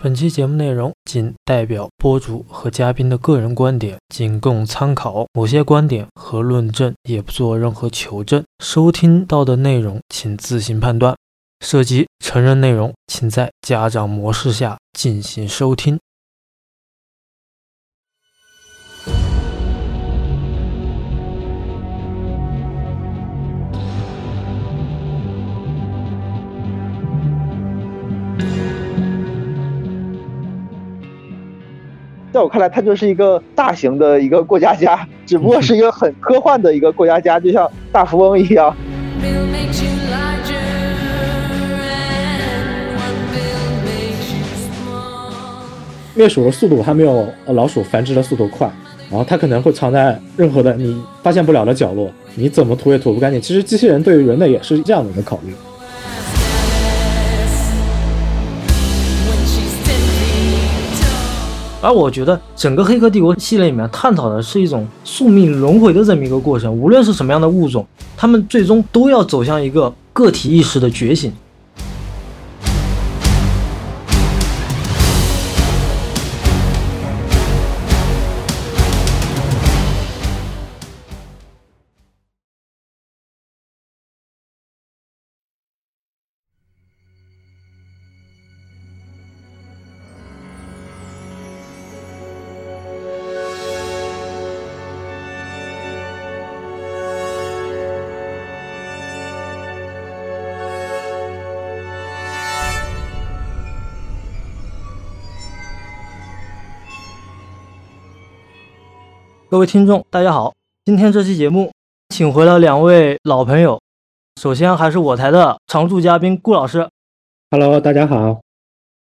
本期节目内容仅代表播主和嘉宾的个人观点，仅供参考。某些观点和论证也不做任何求证。收听到的内容请自行判断。涉及成人内容，请在家长模式下进行收听。在我看来，它就是一个大型的一个过家家，只不过是一个很科幻的一个过家家，就像大富翁一样。灭鼠的速度还没有老鼠繁殖的速度快，然后它可能会藏在任何的你发现不了的角落，你怎么涂也涂不干净。其实机器人对于人类也是这样的一个考虑。而我觉得整个《黑客帝国》系列里面探讨的是一种宿命轮回的这么一个过程，无论是什么样的物种，他们最终都要走向一个个体意识的觉醒。各位听众，大家好！今天这期节目，请回了两位老朋友。首先还是我台的常驻嘉宾顾老师，Hello，大家好。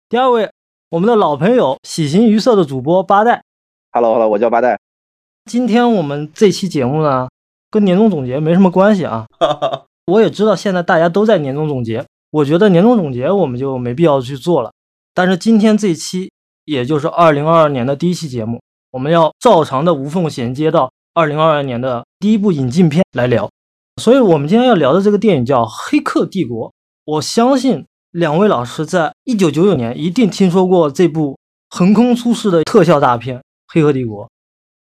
第二位，我们的老朋友喜形于色的主播八代，Hello，Hello，我叫八代。今天我们这期节目呢，跟年终总结没什么关系啊。我也知道现在大家都在年终总结，我觉得年终总结我们就没必要去做了。但是今天这一期，也就是二零二二年的第一期节目。我们要照常的无缝衔接到二零二二年的第一部引进片来聊，所以，我们今天要聊的这个电影叫《黑客帝国》。我相信两位老师在一九九九年一定听说过这部横空出世的特效大片《黑客帝国》。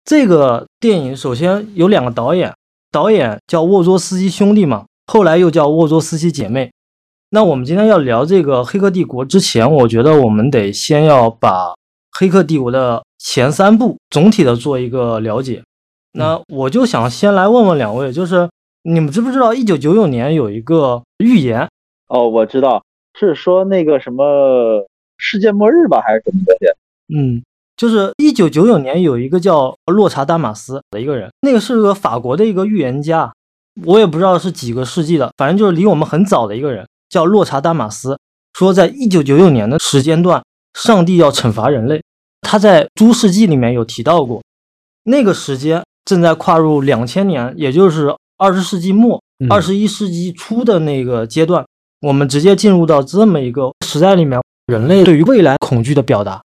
这个电影首先有两个导演，导演叫沃卓斯基兄弟嘛，后来又叫沃卓斯基姐妹。那我们今天要聊这个《黑客帝国》之前，我觉得我们得先要把《黑客帝国》的前三部总体的做一个了解，那我就想先来问问两位，就是你们知不知道一九九九年有一个预言？哦，我知道，是说那个什么世界末日吧，还是什么东西？嗯，就是一九九九年有一个叫洛查丹马斯的一个人，那个是个法国的一个预言家，我也不知道是几个世纪的，反正就是离我们很早的一个人，叫洛查丹马斯，说在一九九九年的时间段，上帝要惩罚人类。他在《诸世纪》里面有提到过，那个时间正在跨入两千年，也就是二十世纪末、二十一世纪初的那个阶段。我们直接进入到这么一个时代里面，人类对于未来恐惧的表达，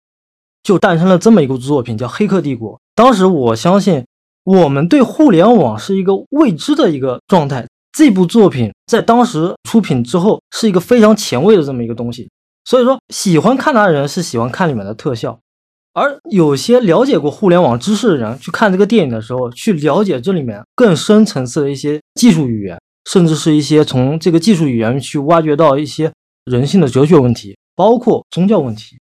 就诞生了这么一个作品，叫《黑客帝国》。当时我相信，我们对互联网是一个未知的一个状态。这部作品在当时出品之后，是一个非常前卫的这么一个东西。所以说，喜欢看它的人是喜欢看里面的特效。而有些了解过互联网知识的人去看这个电影的时候，去了解这里面更深层次的一些技术语言，甚至是一些从这个技术语言去挖掘到一些人性的哲学问题，包括宗教问题。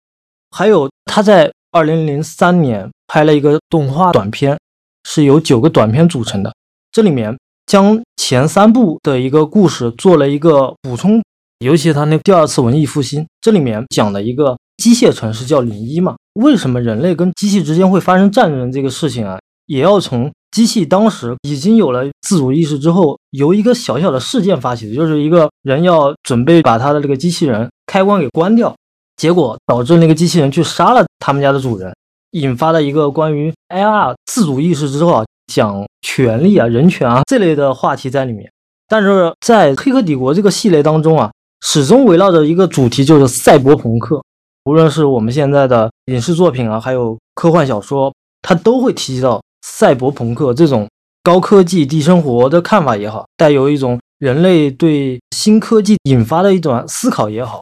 还有他在二零零三年拍了一个动画短片，是由九个短片组成的。这里面将前三部的一个故事做了一个补充，尤其他那第二次文艺复兴，这里面讲的一个机械城市叫零一嘛。为什么人类跟机器之间会发生战争这个事情啊，也要从机器当时已经有了自主意识之后，由一个小小的事件发起的，就是一个人要准备把他的这个机器人开关给关掉，结果导致那个机器人去杀了他们家的主人，引发了一个关于 AR 自主意识之后啊，讲权利啊、人权啊这类的话题在里面。但是在《黑客帝国》这个系列当中啊，始终围绕着一个主题，就是赛博朋克。无论是我们现在的影视作品啊，还有科幻小说，它都会提及到赛博朋克这种高科技低生活的看法也好，带有一种人类对新科技引发的一种思考也好，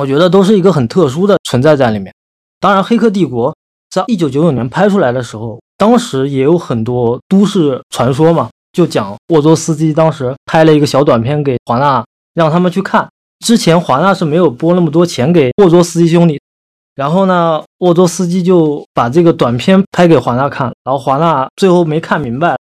我觉得都是一个很特殊的存在在里面。当然，《黑客帝国》在一九九九年拍出来的时候，当时也有很多都市传说嘛，就讲沃卓斯基当时拍了一个小短片给华纳，让他们去看。之前华纳是没有拨那么多钱给沃卓斯基兄弟，然后呢，沃卓斯基就把这个短片拍给华纳看，然后华纳最后没看明白，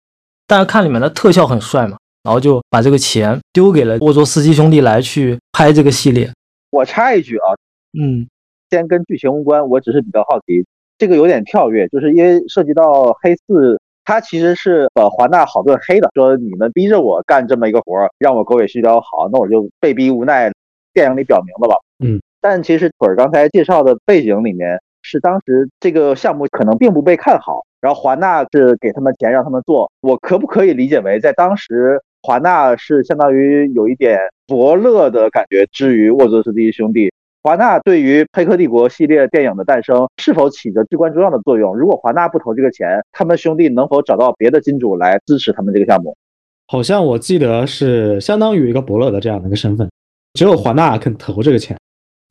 但是看里面的特效很帅嘛，然后就把这个钱丢给了沃卓斯基兄弟来去拍这个系列。我插一句啊，嗯，先跟剧情无关，我只是比较好奇，这个有点跳跃，就是因为涉及到黑四，他其实是把华纳好顿黑的，说你们逼着我干这么一个活儿，让我狗尾续貂，好，那我就被逼无奈。电影里表明了吧？嗯，但其实腿儿刚才介绍的背景里面，是当时这个项目可能并不被看好，然后华纳是给他们钱让他们做。我可不可以理解为，在当时华纳是相当于有一点伯乐的感觉？至于沃泽斯基兄弟，华纳对于《黑客帝国》系列电影的诞生是否起着至关重要的作用？如果华纳不投这个钱，他们兄弟能否找到别的金主来支持他们这个项目？好像我记得是相当于一个伯乐的这样的一个身份。只有华纳肯投这个钱，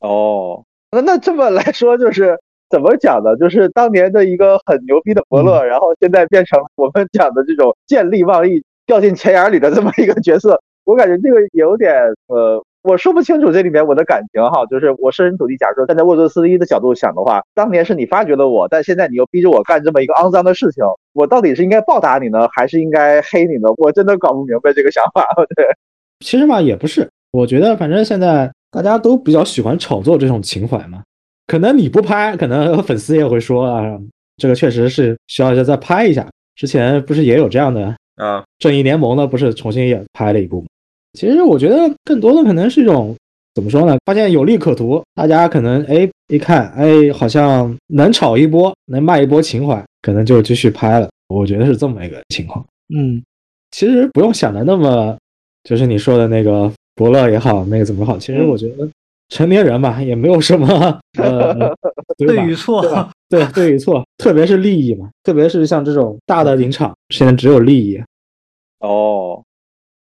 哦，那那这么来说，就是怎么讲呢？就是当年的一个很牛逼的伯乐，然后现在变成我们讲的这种见利忘义、掉进钱眼里的这么一个角色。我感觉这个有点，呃，我说不清楚这里面我的感情哈。就是我设身处地，假如说站在沃泽斯一的角度想的话，当年是你发掘了我，但现在你又逼着我干这么一个肮脏的事情，我到底是应该报答你呢，还是应该黑你呢？我真的搞不明白这个想法。对，其实嘛，也不是。我觉得，反正现在大家都比较喜欢炒作这种情怀嘛。可能你不拍，可能粉丝也会说啊，这个确实是需要再拍一下。之前不是也有这样的啊？正义联盟呢，不是重新也拍了一部吗？其实我觉得更多的可能是一种怎么说呢？发现有利可图，大家可能哎一看哎，好像能炒一波，能卖一波情怀，可能就继续拍了。我觉得是这么一个情况。嗯，其实不用想的那么，就是你说的那个。伯乐也好，那个怎么好？其实我觉得成年人嘛，也没有什么呃 对与错，对对与错，特别是利益嘛，特别是像这种大的林场，现在只有利益。哦，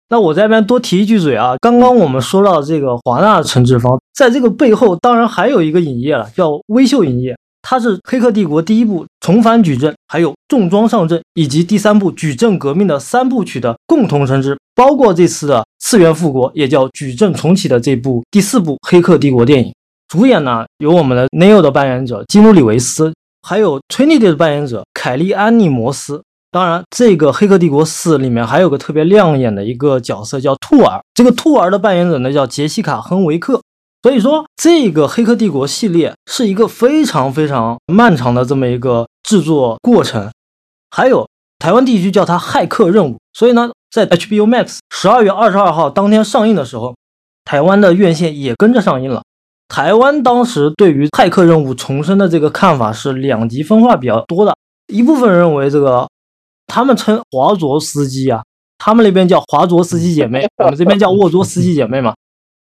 那我这边多提一句嘴啊，刚刚我们说到这个华纳承制方，在这个背后，当然还有一个影业了，叫微秀影业。它是《黑客帝国》第一部重返矩阵，还有重装上阵，以及第三部矩阵革命的三部曲的共同承制，包括这次的次元复国，也叫矩阵重启的这部第四部《黑客帝国》电影。主演呢有我们的 Neo 的扮演者基努里维斯，还有 Trinity 的扮演者凯利安妮摩斯。当然，这个《黑客帝国四》里面还有个特别亮眼的一个角色叫兔儿，这个兔儿的扮演者呢叫杰西卡亨维克。所以说，这个《黑客帝国》系列是一个非常非常漫长的这么一个制作过程。还有台湾地区叫它《骇客任务》，所以呢，在 HBO Max 十二月二十二号当天上映的时候，台湾的院线也跟着上映了。台湾当时对于《骇客任务》重生的这个看法是两极分化比较多的，一部分认为这个他们称华卓司机啊，他们那边叫华卓司机姐妹，我们这边叫沃卓司机姐妹嘛。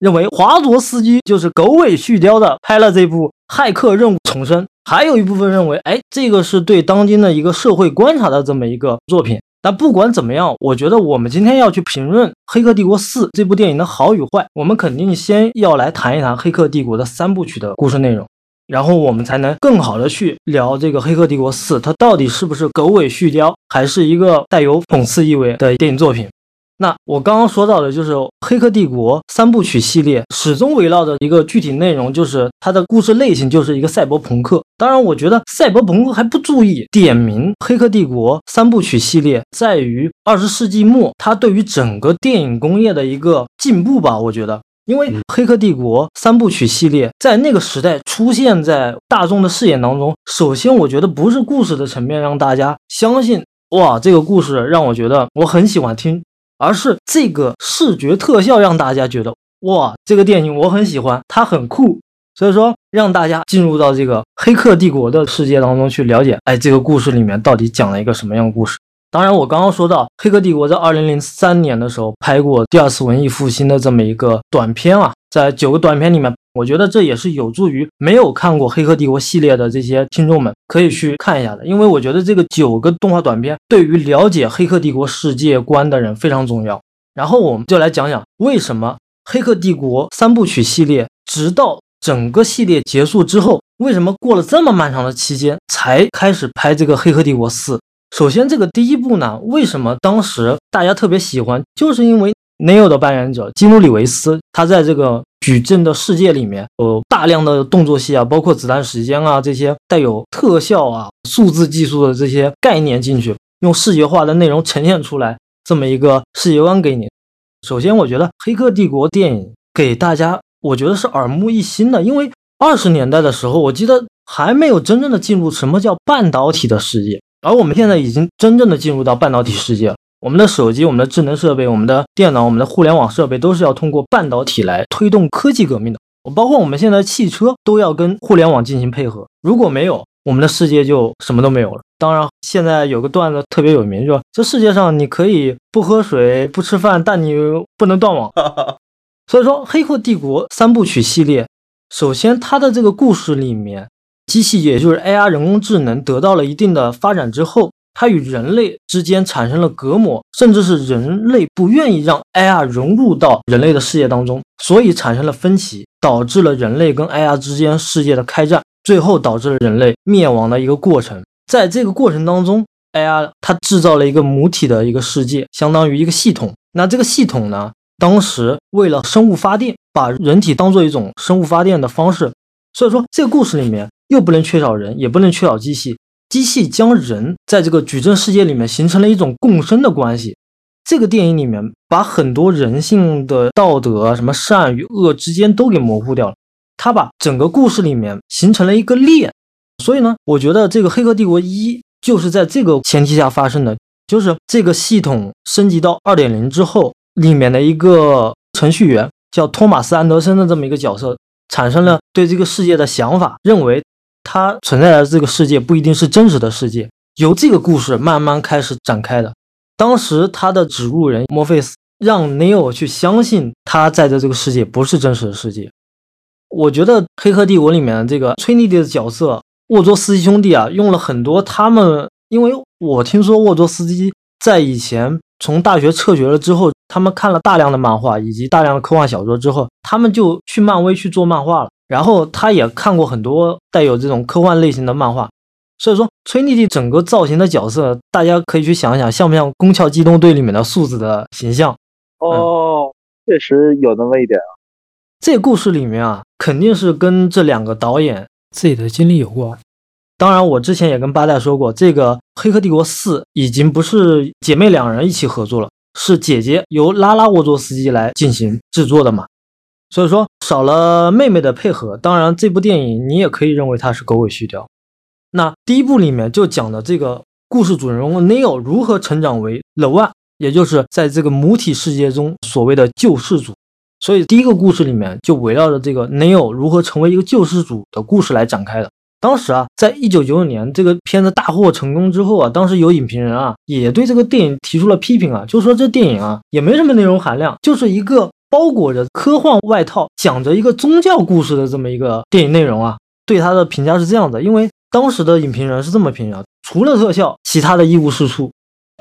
认为华卓司机就是狗尾续貂的拍了这部《骇客任务》重生，还有一部分认为，哎，这个是对当今的一个社会观察的这么一个作品。但不管怎么样，我觉得我们今天要去评论《黑客帝国四》这部电影的好与坏，我们肯定先要来谈一谈《黑客帝国》的三部曲的故事内容，然后我们才能更好的去聊这个《黑客帝国四》，它到底是不是狗尾续貂，还是一个带有讽刺意味的电影作品。那我刚刚说到的就是《黑客帝国》三部曲系列，始终围绕着一个具体内容，就是它的故事类型就是一个赛博朋克。当然，我觉得赛博朋克还不注意点名《黑客帝国》三部曲系列在于二十世纪末它对于整个电影工业的一个进步吧。我觉得，因为《黑客帝国》三部曲系列在那个时代出现在大众的视野当中，首先我觉得不是故事的层面让大家相信，哇，这个故事让我觉得我很喜欢听。而是这个视觉特效让大家觉得哇，这个电影我很喜欢，它很酷，所以说让大家进入到这个黑客帝国的世界当中去了解，哎，这个故事里面到底讲了一个什么样的故事？当然，我刚刚说到黑客帝国在二零零三年的时候拍过第二次文艺复兴的这么一个短片啊，在九个短片里面。我觉得这也是有助于没有看过《黑客帝国》系列的这些听众们可以去看一下的，因为我觉得这个九个动画短片对于了解《黑客帝国》世界观的人非常重要。然后我们就来讲讲为什么《黑客帝国》三部曲系列直到整个系列结束之后为什么过了这么漫长的期间才开始拍这个《黑客帝国四》？首先，这个第一部呢，为什么当时大家特别喜欢？就是因为 Neo 的扮演者基努里维斯，他在这个矩阵的世界里面有大量的动作戏啊，包括子弹时间啊这些带有特效啊、数字技术的这些概念进去，用视觉化的内容呈现出来这么一个世界观给你。首先，我觉得《黑客帝国》电影给大家，我觉得是耳目一新的，因为二十年代的时候，我记得还没有真正的进入什么叫半导体的世界。而我们现在已经真正的进入到半导体世界了。我们的手机、我们的智能设备、我们的电脑、我们的互联网设备，都是要通过半导体来推动科技革命的。包括我们现在汽车都要跟互联网进行配合。如果没有，我们的世界就什么都没有了。当然，现在有个段子特别有名，就说这世界上你可以不喝水、不吃饭，但你不能断网。所以说，《黑客帝国》三部曲系列，首先它的这个故事里面。机器也就是 AI 人工智能得到了一定的发展之后，它与人类之间产生了隔膜，甚至是人类不愿意让 AI 融入到人类的世界当中，所以产生了分歧，导致了人类跟 AI 之间世界的开战，最后导致了人类灭亡的一个过程。在这个过程当中，AI 它制造了一个母体的一个世界，相当于一个系统。那这个系统呢，当时为了生物发电，把人体当做一种生物发电的方式，所以说这个故事里面。又不能缺少人，也不能缺少机器。机器将人在这个矩阵世界里面形成了一种共生的关系。这个电影里面把很多人性的道德，什么善与恶之间都给模糊掉了。他把整个故事里面形成了一个链。所以呢，我觉得这个《黑客帝国一》就是在这个前提下发生的，就是这个系统升级到二点零之后，里面的一个程序员叫托马斯·安德森的这么一个角色，产生了对这个世界的想法，认为。它存在的这个世界不一定是真实的世界，由这个故事慢慢开始展开的。当时他的指路人墨菲斯让 Neo 去相信他在的这个世界不是真实的世界。我觉得《黑客帝国》里面的这个崔妮蒂的角色沃卓斯基兄弟啊，用了很多他们，因为我听说沃卓斯基在以前从大学辍学了之后，他们看了大量的漫画以及大量的科幻小说之后，他们就去漫威去做漫画了。然后他也看过很多带有这种科幻类型的漫画，所以说崔妮蒂整个造型的角色，大家可以去想一想，像不像《宫壳机动队》里面的素子的形象？哦，确实有那么一点啊。这故事里面啊，肯定是跟这两个导演自己的经历有关。当然，我之前也跟八代说过，这个《黑客帝国四》已经不是姐妹两人一起合作了，是姐姐由拉拉沃佐斯基来进行制作的嘛。所以说少了妹妹的配合，当然这部电影你也可以认为它是狗尾续貂。那第一部里面就讲的这个故事主人公 Neo 如何成长为 The One，也就是在这个母体世界中所谓的救世主。所以第一个故事里面就围绕着这个 Neo 如何成为一个救世主的故事来展开的。当时啊，在一九九九年这个片子大获成功之后啊，当时有影评人啊也对这个电影提出了批评啊，就说这电影啊也没什么内容含量，就是一个。包裹着科幻外套，讲着一个宗教故事的这么一个电影内容啊，对他的评价是这样的。因为当时的影评人是这么评价：除了特效，其他的一无是处。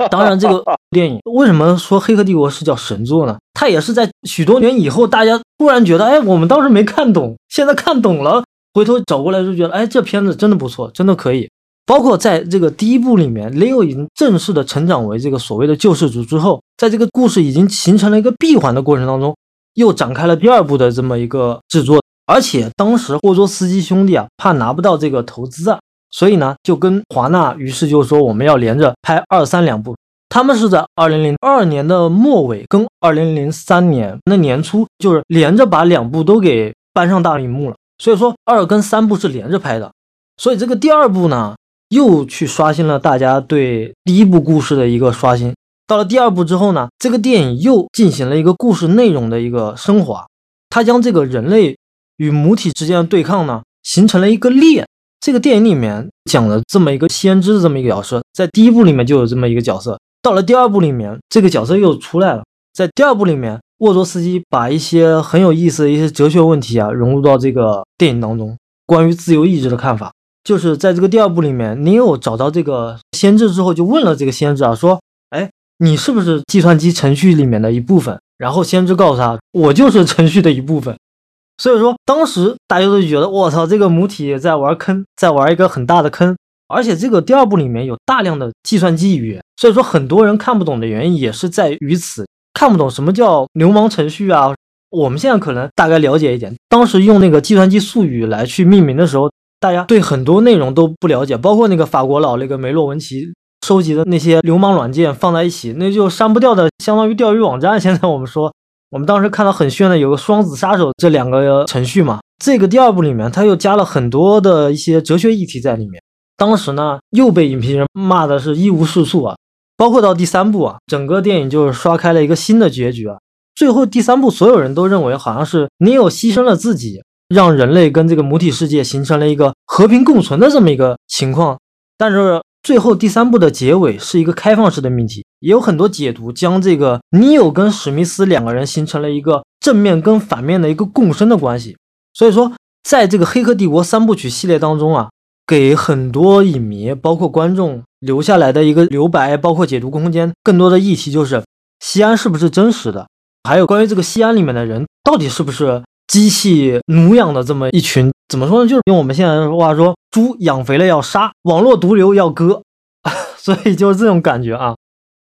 当然，这个 电影为什么说《黑客帝国》是叫神作呢？它也是在许多年以后，大家突然觉得，哎，我们当时没看懂，现在看懂了，回头找过来就觉得，哎，这片子真的不错，真的可以。包括在这个第一部里面，Leo 已经正式的成长为这个所谓的救世主之后，在这个故事已经形成了一个闭环的过程当中。又展开了第二部的这么一个制作，而且当时霍卓斯基兄弟啊，怕拿不到这个投资啊，所以呢，就跟华纳，于是就说我们要连着拍二三两部。他们是在二零零二年的末尾跟二零零三年那年初，就是连着把两部都给搬上大荧幕了。所以说二跟三部是连着拍的，所以这个第二部呢，又去刷新了大家对第一部故事的一个刷新。到了第二部之后呢，这个电影又进行了一个故事内容的一个升华，它将这个人类与母体之间的对抗呢，形成了一个链。这个电影里面讲了这么一个先知的这么一个角色，在第一部里面就有这么一个角色，到了第二部里面，这个角色又出来了。在第二部里面，沃卓斯基把一些很有意思的一些哲学问题啊融入到这个电影当中，关于自由意志的看法，就是在这个第二部里面，你有找到这个先知之后，就问了这个先知啊，说，哎。你是不是计算机程序里面的一部分？然后先知告诉他，我就是程序的一部分。所以说当时大家都觉得我操，这个母体在玩坑，在玩一个很大的坑。而且这个第二部里面有大量的计算机语言，所以说很多人看不懂的原因也是在于此，看不懂什么叫流氓程序啊。我们现在可能大概了解一点，当时用那个计算机术语来去命名的时候，大家对很多内容都不了解，包括那个法国佬那个梅洛文奇收集的那些流氓软件放在一起，那就删不掉的，相当于钓鱼网站。现在我们说，我们当时看到很炫的有个双子杀手这两个程序嘛，这个第二部里面他又加了很多的一些哲学议题在里面。当时呢，又被影评人骂的是一无是处啊，包括到第三部啊，整个电影就是刷开了一个新的结局啊。最后第三部，所有人都认为好像是你有牺牲了自己，让人类跟这个母体世界形成了一个和平共存的这么一个情况。但是最后第三部的结尾是一个开放式的命题，也有很多解读将这个尼欧跟史密斯两个人形成了一个正面跟反面的一个共生的关系。所以说，在这个《黑客帝国》三部曲系列当中啊。给很多影迷，包括观众留下来的一个留白，包括解读空间，更多的议题就是西安是不是真实的，还有关于这个西安里面的人到底是不是机器奴养的这么一群？怎么说呢？就是用我们现在的话说，猪养肥了要杀，网络毒瘤要割，所以就是这种感觉啊。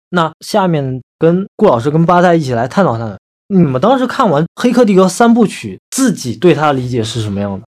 那下面跟顾老师跟八代一起来探讨探讨，你们当时看完《黑客帝国》三部曲，自己对他的理解是什么样的？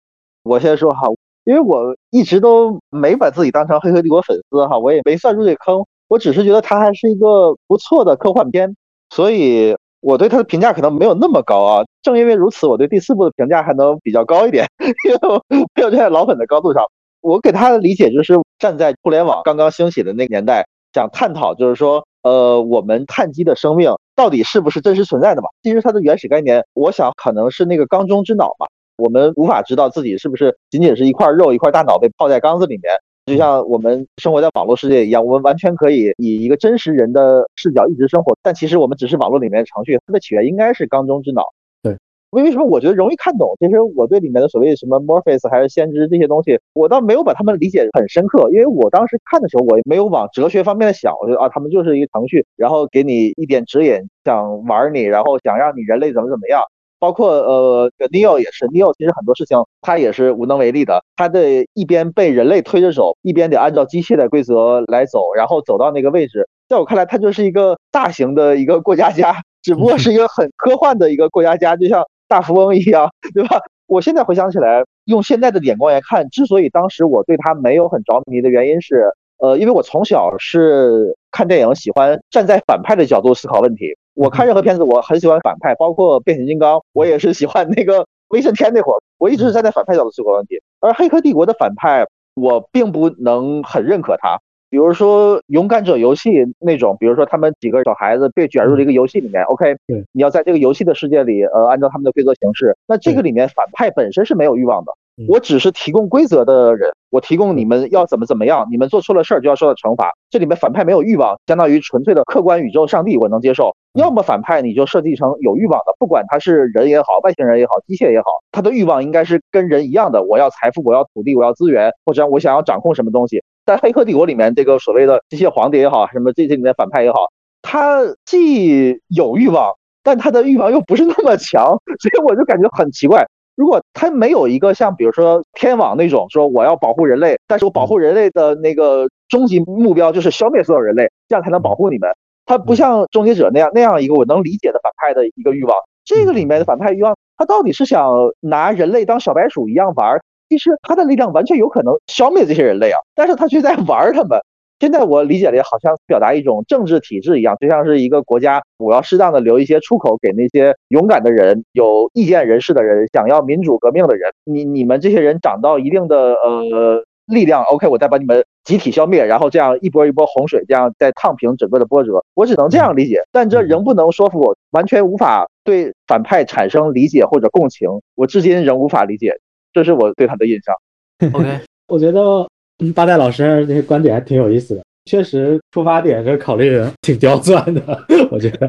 我先说哈。因为我一直都没把自己当成《黑客帝国》粉丝哈，我也没算入这坑，我只是觉得它还是一个不错的科幻片，所以我对他的评价可能没有那么高啊。正因为如此，我对第四部的评价还能比较高一点，因为没有站在老粉的高度上。我给他的理解就是站在互联网刚刚兴起的那个年代，想探讨就是说，呃，我们碳基的生命到底是不是真实存在的嘛？其实它的原始概念，我想可能是那个缸中之脑吧。我们无法知道自己是不是仅仅是一块肉、一块大脑被泡在缸子里面，就像我们生活在网络世界一样，我们完全可以以一个真实人的视角一直生活。但其实我们只是网络里面的程序，它的起源应该是缸中之脑。对，为为什么我觉得容易看懂？其实我对里面的所谓什么 Morpheus 还是先知这些东西，我倒没有把他们理解很深刻，因为我当时看的时候，我也没有往哲学方面的想，我觉得啊，他们就是一个程序，然后给你一点指引，想玩你，然后想让你人类怎么怎么样。包括呃，Neo 也是，Neo 其实很多事情他也是无能为力的，他的一边被人类推着走，一边得按照机械的规则来走，然后走到那个位置。在我看来，他就是一个大型的一个过家家，只不过是一个很科幻的一个过家家，就像大富翁一样，对吧？我现在回想起来，用现在的眼光来看，之所以当时我对他没有很着迷的原因是，呃，因为我从小是看电影喜欢站在反派的角度思考问题。我看任何片子，我很喜欢反派，包括变形金刚，我也是喜欢那个威震天那会儿，我一直是站在反派角度思考问题。而黑客帝国的反派，我并不能很认可他。比如说勇敢者游戏那种，比如说他们几个小孩子被卷入了一个游戏里面，OK，你要在这个游戏的世界里，呃，按照他们的规则行事。那这个里面反派本身是没有欲望的。我只是提供规则的人，我提供你们要怎么怎么样，你们做错了事儿就要受到惩罚。这里面反派没有欲望，相当于纯粹的客观宇宙上帝，我能接受。要么反派你就设计成有欲望的，不管他是人也好，外星人也好，机械也好，他的欲望应该是跟人一样的。我要财富，我要土地，我要资源，或者我想要掌控什么东西。在《黑客帝国》里面，这个所谓的机械皇帝也好，什么这这里面反派也好，他既有欲望，但他的欲望又不是那么强，所以我就感觉很奇怪。如果他没有一个像比如说天网那种说我要保护人类，但是我保护人类的那个终极目标就是消灭所有人类，这样才能保护你们。他不像终结者那样那样一个我能理解的反派的一个欲望。这个里面的反派欲望，他到底是想拿人类当小白鼠一样玩？其实他的力量完全有可能消灭这些人类啊，但是他却在玩他们。现在我理解的好像表达一种政治体制一样，就像是一个国家，我要适当的留一些出口给那些勇敢的人、有意见人士的人、想要民主革命的人。你你们这些人长到一定的呃力量，OK，我再把你们集体消灭，然后这样一波一波洪水，这样再烫平整个的波折。我只能这样理解，但这仍不能说服我，完全无法对反派产生理解或者共情。我至今仍无法理解，这是我对他的印象。OK，我觉得。八代老师那些观点还挺有意思的，确实出发点是考虑挺刁钻的，我觉得。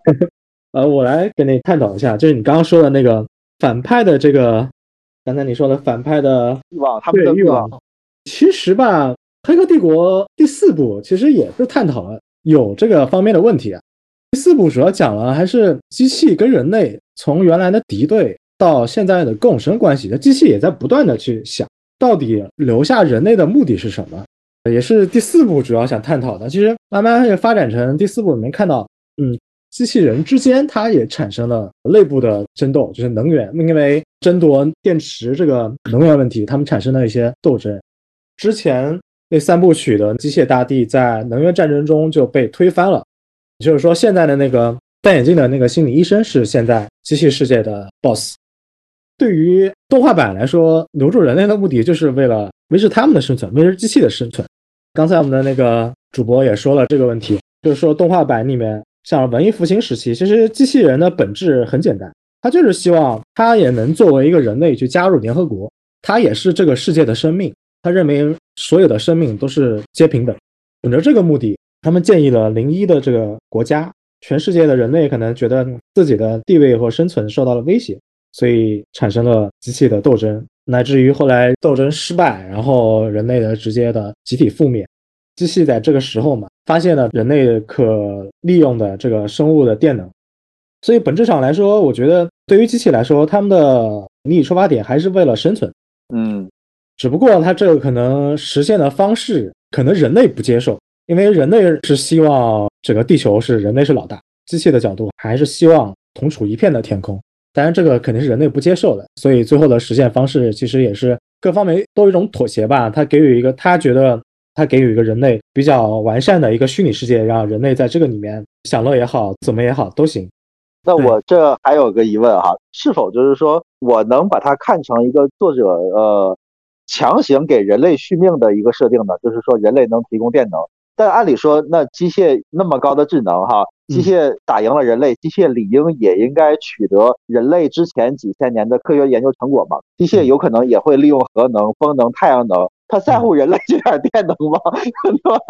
呃，我来跟你探讨一下，就是你刚刚说的那个反派的这个，刚才你说的反派的欲望，他们的欲望。其实吧，《黑客帝国》第四部其实也是探讨了有这个方面的问题啊。第四部主要讲了还是机器跟人类从原来的敌对到现在的共生关系，那机器也在不断的去想，到底留下人类的目的是什么，也是第四部主要想探讨的。其实慢慢发展成第四部里面看到，嗯，机器人之间它也产生了内部的争斗，就是能源，因为争夺电池这个能源问题，他们产生了一些斗争。之前那三部曲的机械大帝在能源战争中就被推翻了，也就是说现在的那个。戴眼镜的那个心理医生是现在机器世界的 BOSS。对于动画版来说，留住人类的目的就是为了维持他们的生存，维持机器的生存。刚才我们的那个主播也说了这个问题，就是说动画版里面，像文艺复兴时期，其实机器人的本质很简单，他就是希望他也能作为一个人类去加入联合国，他也是这个世界的生命，他认为所有的生命都是皆平等。本着这个目的，他们建议了零一的这个国家。全世界的人类可能觉得自己的地位和生存受到了威胁，所以产生了机器的斗争，乃至于后来斗争失败，然后人类的直接的集体覆灭。机器在这个时候嘛，发现了人类可利用的这个生物的电能，所以本质上来说，我觉得对于机器来说，他们的利益出发点还是为了生存。嗯，只不过它这个可能实现的方式，可能人类不接受。因为人类是希望整个地球是人类是老大，机器的角度还是希望同处一片的天空。当然，这个肯定是人类不接受的，所以最后的实现方式其实也是各方面都有一种妥协吧。他给予一个他觉得他给予一个人类比较完善的一个虚拟世界，让人类在这个里面享乐也好，怎么也好都行。那我这还有个疑问哈，是否就是说我能把它看成一个作者呃强行给人类续命的一个设定呢？就是说人类能提供电能。但按理说，那机械那么高的智能，哈，机械打赢了人类，机械理应也应该取得人类之前几千年的科学研究成果嘛？机械有可能也会利用核能、风能、太阳能，它在乎人类这点电能吗？对吧？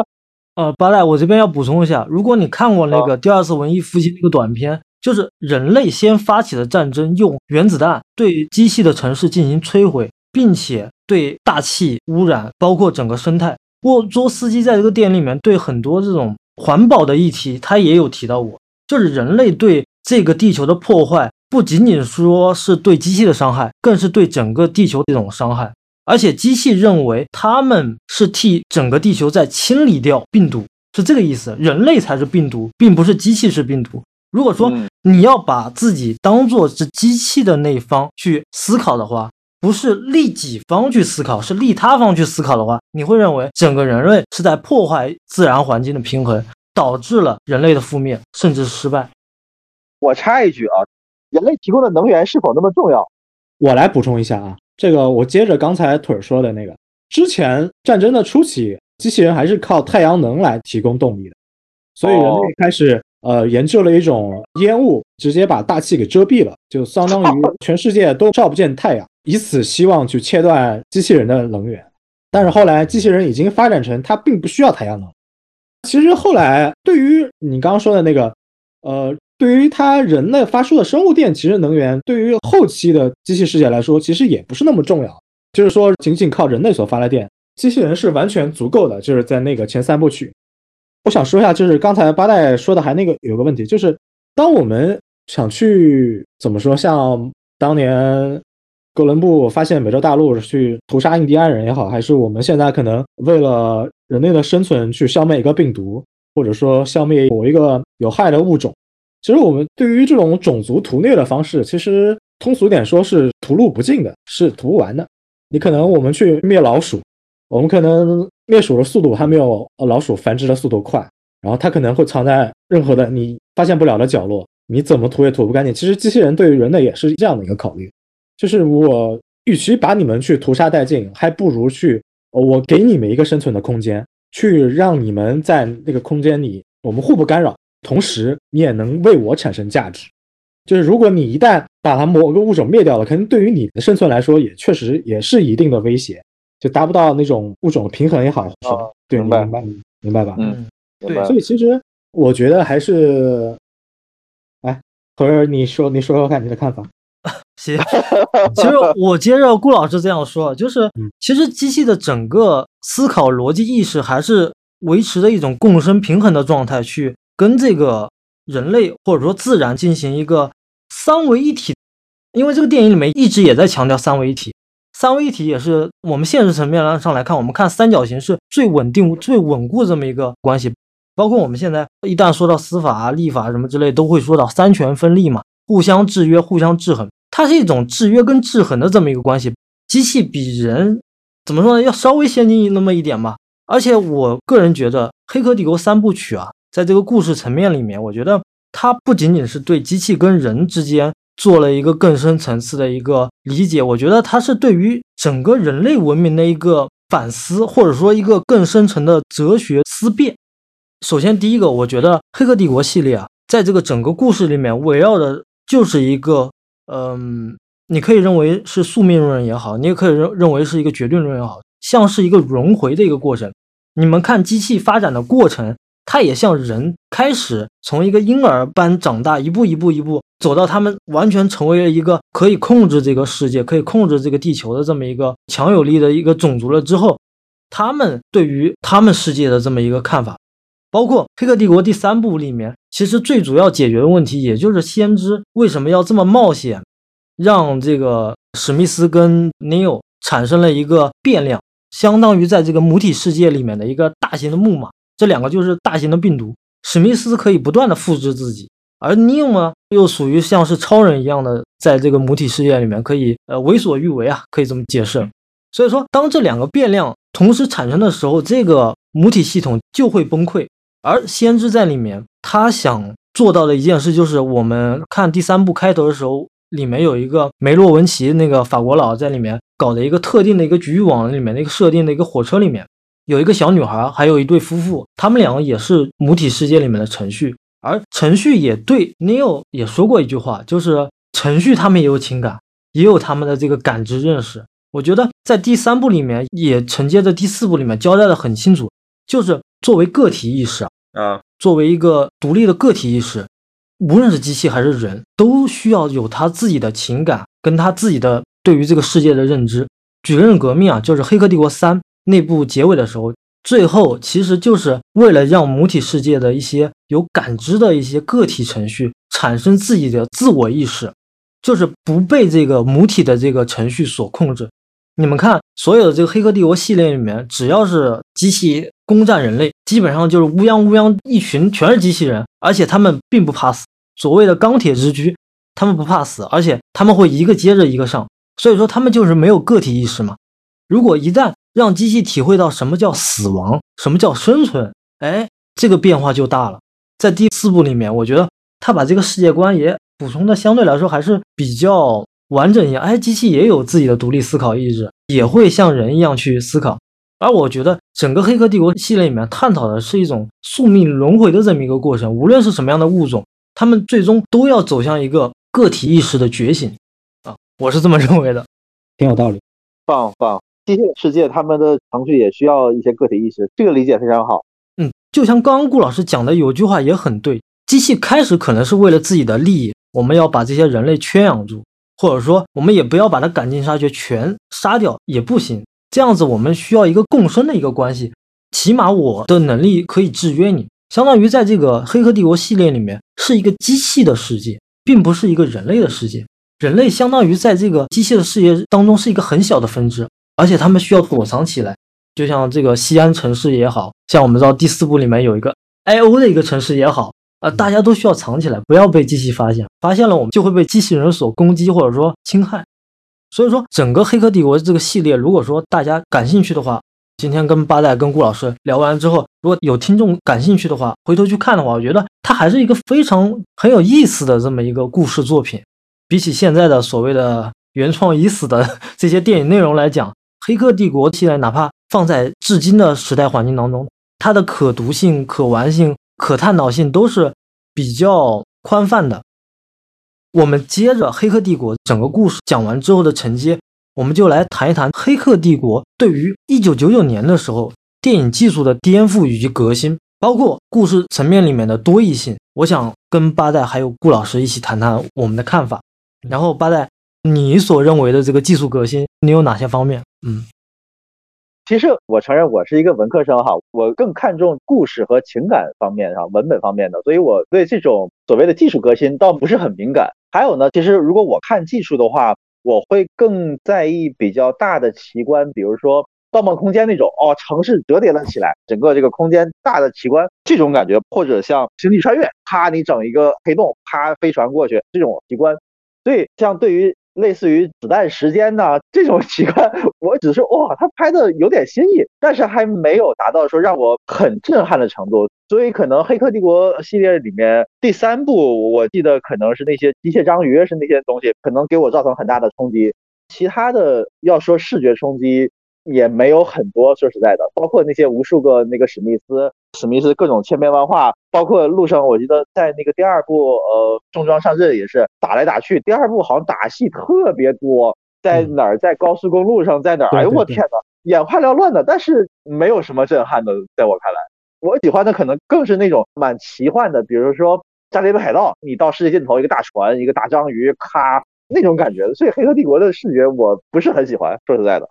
呃，八代，我这边要补充一下，如果你看过那个第二次文艺复兴那个短片，就是人类先发起的战争，用原子弹对机器的城市进行摧毁，并且对大气污染，包括整个生态。沃卓斯基在这个电影里面对很多这种环保的议题，他也有提到过，就是人类对这个地球的破坏，不仅仅说是对机器的伤害，更是对整个地球的一种伤害。而且机器认为他们是替整个地球在清理掉病毒，是这个意思。人类才是病毒，并不是机器是病毒。如果说你要把自己当做是机器的那一方去思考的话，不是利己方去思考，是利他方去思考的话，你会认为整个人类是在破坏自然环境的平衡，导致了人类的覆灭，甚至失败。我插一句啊，人类提供的能源是否那么重要？我来补充一下啊，这个我接着刚才腿儿说的那个，之前战争的初期，机器人还是靠太阳能来提供动力的，所以人类开始。呃，研究了一种烟雾，直接把大气给遮蔽了，就相当于全世界都照不见太阳，以此希望去切断机器人的能源。但是后来机器人已经发展成它并不需要太阳能。其实后来对于你刚刚说的那个，呃，对于它人类发出的生物电，其实能源对于后期的机器世界来说，其实也不是那么重要。就是说，仅仅靠人类所发的电，机器人是完全足够的。就是在那个前三部曲。我想说一下，就是刚才八代说的还那个有个问题，就是当我们想去怎么说，像当年哥伦布发现美洲大陆去屠杀印第安人也好，还是我们现在可能为了人类的生存去消灭一个病毒，或者说消灭某一个有害的物种，其实我们对于这种种族屠虐的方式，其实通俗点说是屠戮不尽的，是屠不完的。你可能我们去灭老鼠，我们可能。灭鼠的速度还没有老鼠繁殖的速度快，然后它可能会藏在任何的你发现不了的角落，你怎么涂也涂不干净。其实机器人对于人类也是这样的一个考虑，就是我与其把你们去屠杀殆尽，还不如去我给你们一个生存的空间，去让你们在那个空间里我们互不干扰，同时你也能为我产生价值。就是如果你一旦把它某个物种灭掉了，可能对于你的生存来说也确实也是一定的威胁。就达不到那种物种的平衡也好，对，明白，明白吧？嗯，对。所以其实我觉得还是，哎，何儿，你说，你说说看你的看法。行，其实我接着顾老师这样说，就是其实机器的整个思考逻辑意识还是维持着一种共生平衡的状态，去跟这个人类或者说自然进行一个三维一体。因为这个电影里面一直也在强调三位一体，三位一体也是我们现实层面上来看，我们看三角形是最稳定、最稳固这么一个关系。包括我们现在一旦说到司法啊、立法什么之类，都会说到三权分立嘛，互相制约、互相制衡，它是一种制约跟制衡的这么一个关系。机器比人怎么说呢？要稍微先进那么一点吧。而且我个人觉得，《黑客帝国》三部曲啊，在这个故事层面里面，我觉得它不仅仅是对机器跟人之间做了一个更深层次的一个理解，我觉得它是对于整个人类文明的一个反思，或者说一个更深层的哲学思辨。首先，第一个，我觉得《黑客帝国》系列啊，在这个整个故事里面围绕的就是一个，嗯，你可以认为是宿命论也好，你也可以认认为是一个绝对论也好，像是一个轮回的一个过程。你们看机器发展的过程，它也像人开始从一个婴儿般长大，一步一步一步走到他们完全成为了一个可以控制这个世界、可以控制这个地球的这么一个强有力的一个种族了之后，他们对于他们世界的这么一个看法。包括《黑客帝国》第三部里面，其实最主要解决的问题，也就是先知为什么要这么冒险，让这个史密斯跟 Neo 产生了一个变量，相当于在这个母体世界里面的一个大型的木马，这两个就是大型的病毒。史密斯可以不断的复制自己，而 Neo 呢，又属于像是超人一样的，在这个母体世界里面可以呃为所欲为啊，可以这么解释。所以说，当这两个变量同时产生的时候，这个母体系统就会崩溃。而先知在里面，他想做到的一件事就是，我们看第三部开头的时候，里面有一个梅洛文奇那个法国佬在里面搞的一个特定的一个局域网里面的一个设定的一个火车里面，有一个小女孩，还有一对夫妇，他们两个也是母体世界里面的程序，而程序也对 Neo 也说过一句话，就是程序他们也有情感，也有他们的这个感知认识。我觉得在第三部里面也承接着第四部里面交代的很清楚，就是作为个体意识啊。啊，作为一个独立的个体意识，无论是机器还是人，都需要有他自己的情感，跟他自己的对于这个世界的认知。举刃革命啊，就是《黑客帝国三》内部结尾的时候，最后其实就是为了让母体世界的一些有感知的一些个体程序产生自己的自我意识，就是不被这个母体的这个程序所控制。你们看，所有的这个《黑客帝国》系列里面，只要是机器攻占人类，基本上就是乌泱乌泱一群，全是机器人，而且他们并不怕死。所谓的钢铁之躯，他们不怕死，而且他们会一个接着一个上。所以说，他们就是没有个体意识嘛。如果一旦让机器体会到什么叫死亡，什么叫生存，哎，这个变化就大了。在第四部里面，我觉得他把这个世界观也补充的相对来说还是比较。完整一样，哎，机器也有自己的独立思考意志，也会像人一样去思考。而我觉得整个《黑客帝国》系列里面探讨的是一种宿命轮回的这么一个过程，无论是什么样的物种，他们最终都要走向一个个体意识的觉醒。啊，我是这么认为的，挺有道理。棒棒，机械世界他们的程序也需要一些个体意识，这个理解非常好。嗯，就像刚刚顾老师讲的，有句话也很对，机器开始可能是为了自己的利益，我们要把这些人类圈养住。或者说，我们也不要把它赶尽杀绝，全杀掉也不行。这样子，我们需要一个共生的一个关系。起码我的能力可以制约你，相当于在这个《黑客帝国》系列里面是一个机器的世界，并不是一个人类的世界。人类相当于在这个机器的世界当中是一个很小的分支，而且他们需要躲藏起来。就像这个西安城市也好像我们知道第四部里面有一个 I O 的一个城市也好。啊，大家都需要藏起来，不要被机器发现。发现了，我们就会被机器人所攻击或者说侵害。所以说，整个《黑客帝国》这个系列，如果说大家感兴趣的话，今天跟八代、跟顾老师聊完之后，如果有听众感兴趣的话，回头去看的话，我觉得它还是一个非常很有意思的这么一个故事作品。比起现在的所谓的原创已死的这些电影内容来讲，《黑客帝国》系列哪怕放在至今的时代环境当中，它的可读性、可玩性。可探讨性都是比较宽泛的。我们接着《黑客帝国》整个故事讲完之后的承接，我们就来谈一谈《黑客帝国》对于1999年的时候电影技术的颠覆以及革新，包括故事层面里面的多义性。我想跟八代还有顾老师一起谈谈我们的看法。然后八代，你所认为的这个技术革新，你有哪些方面？嗯。其实我承认我是一个文科生哈，我更看重故事和情感方面哈，文本方面的，所以我对这种所谓的技术革新倒不是很敏感。还有呢，其实如果我看技术的话，我会更在意比较大的奇观，比如说《盗梦空间》那种哦，城市折叠了起来，整个这个空间大的奇观这种感觉，或者像《星际穿越》，啪，你整一个黑洞，啪，飞船过去这种奇观。所以，像对于类似于子弹时间呐这种奇观，我只是哇，他拍的有点新意，但是还没有达到说让我很震撼的程度。所以可能《黑客帝国》系列里面第三部，我记得可能是那些机械章鱼是那些东西，可能给我造成很大的冲击。其他的要说视觉冲击也没有很多，说实在的，包括那些无数个那个史密斯，史密斯各种千变万化，包括路上我记得在那个第二部，呃，重装上阵也是打来打去。第二部好像打戏特别多，在哪儿，在高速公路上，在哪儿？哎呦我天哪，眼花缭乱的，但是没有什么震撼的，在我看来。我喜欢的可能更是那种蛮奇幻的，比如说《加勒比海盗》，你到世界尽头，一个大船，一个大章鱼，咔那种感觉的。所以《黑客帝国》的视觉我不是很喜欢，说实在的，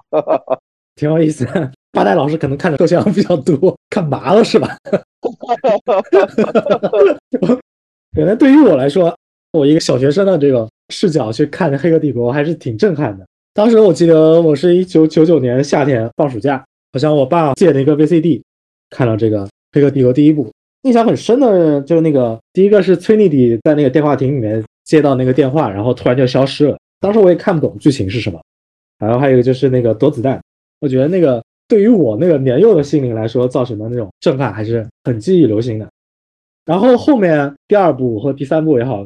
挺有意思。八代老师可能看的特效比较多，看麻了是吧？原来对于我来说，我一个小学生的这个视角去看《黑客帝国》还是挺震撼的。当时我记得我是一九九九年夏天放暑假，好像我爸借了一个 VCD，看了这个。《黑客帝国》第一部印象很深的，就那个第一个是崔妮迪在那个电话亭里面接到那个电话，然后突然就消失了。当时我也看不懂剧情是什么。然后还有就是那个躲子弹，我觉得那个对于我那个年幼的心灵来说，造成的那种震撼还是很记忆犹新的。然后后面第二部和第三部也好，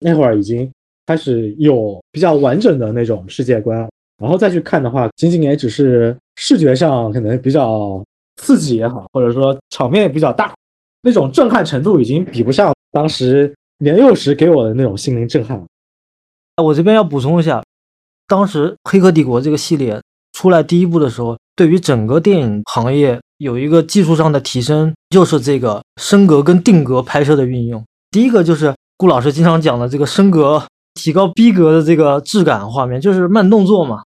那会儿已经开始有比较完整的那种世界观，然后再去看的话，仅仅也只是视觉上可能比较。刺激也好，或者说场面也比较大，那种震撼程度已经比不上当时年幼时给我的那种心灵震撼了。我这边要补充一下，当时《黑客帝国》这个系列出来第一部的时候，对于整个电影行业有一个技术上的提升，就是这个升格跟定格拍摄的运用。第一个就是顾老师经常讲的这个升格，提高逼格的这个质感画面，就是慢动作嘛。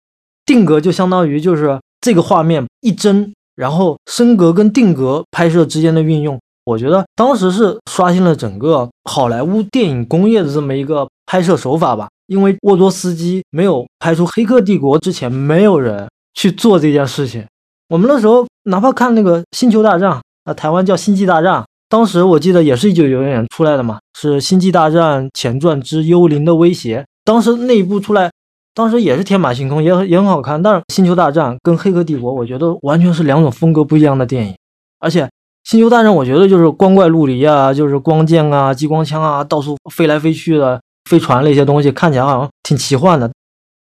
定格就相当于就是这个画面一帧。然后升格跟定格拍摄之间的运用，我觉得当时是刷新了整个好莱坞电影工业的这么一个拍摄手法吧。因为沃多斯基没有拍出《黑客帝国》之前，没有人去做这件事情。我们那时候哪怕看那个《星球大战》，啊，台湾叫《星际大战》，当时我记得也是一九九九年出来的嘛，是《星际大战前传之幽灵的威胁》。当时那一部出来。当时也是天马行空，也也很好看。但是《星球大战》跟《黑客帝国》，我觉得完全是两种风格不一样的电影。而且《星球大战》，我觉得就是光怪陆离啊，就是光剑啊、激光枪啊，到处飞来飞去的飞船那些东西，看起来好像挺奇幻的。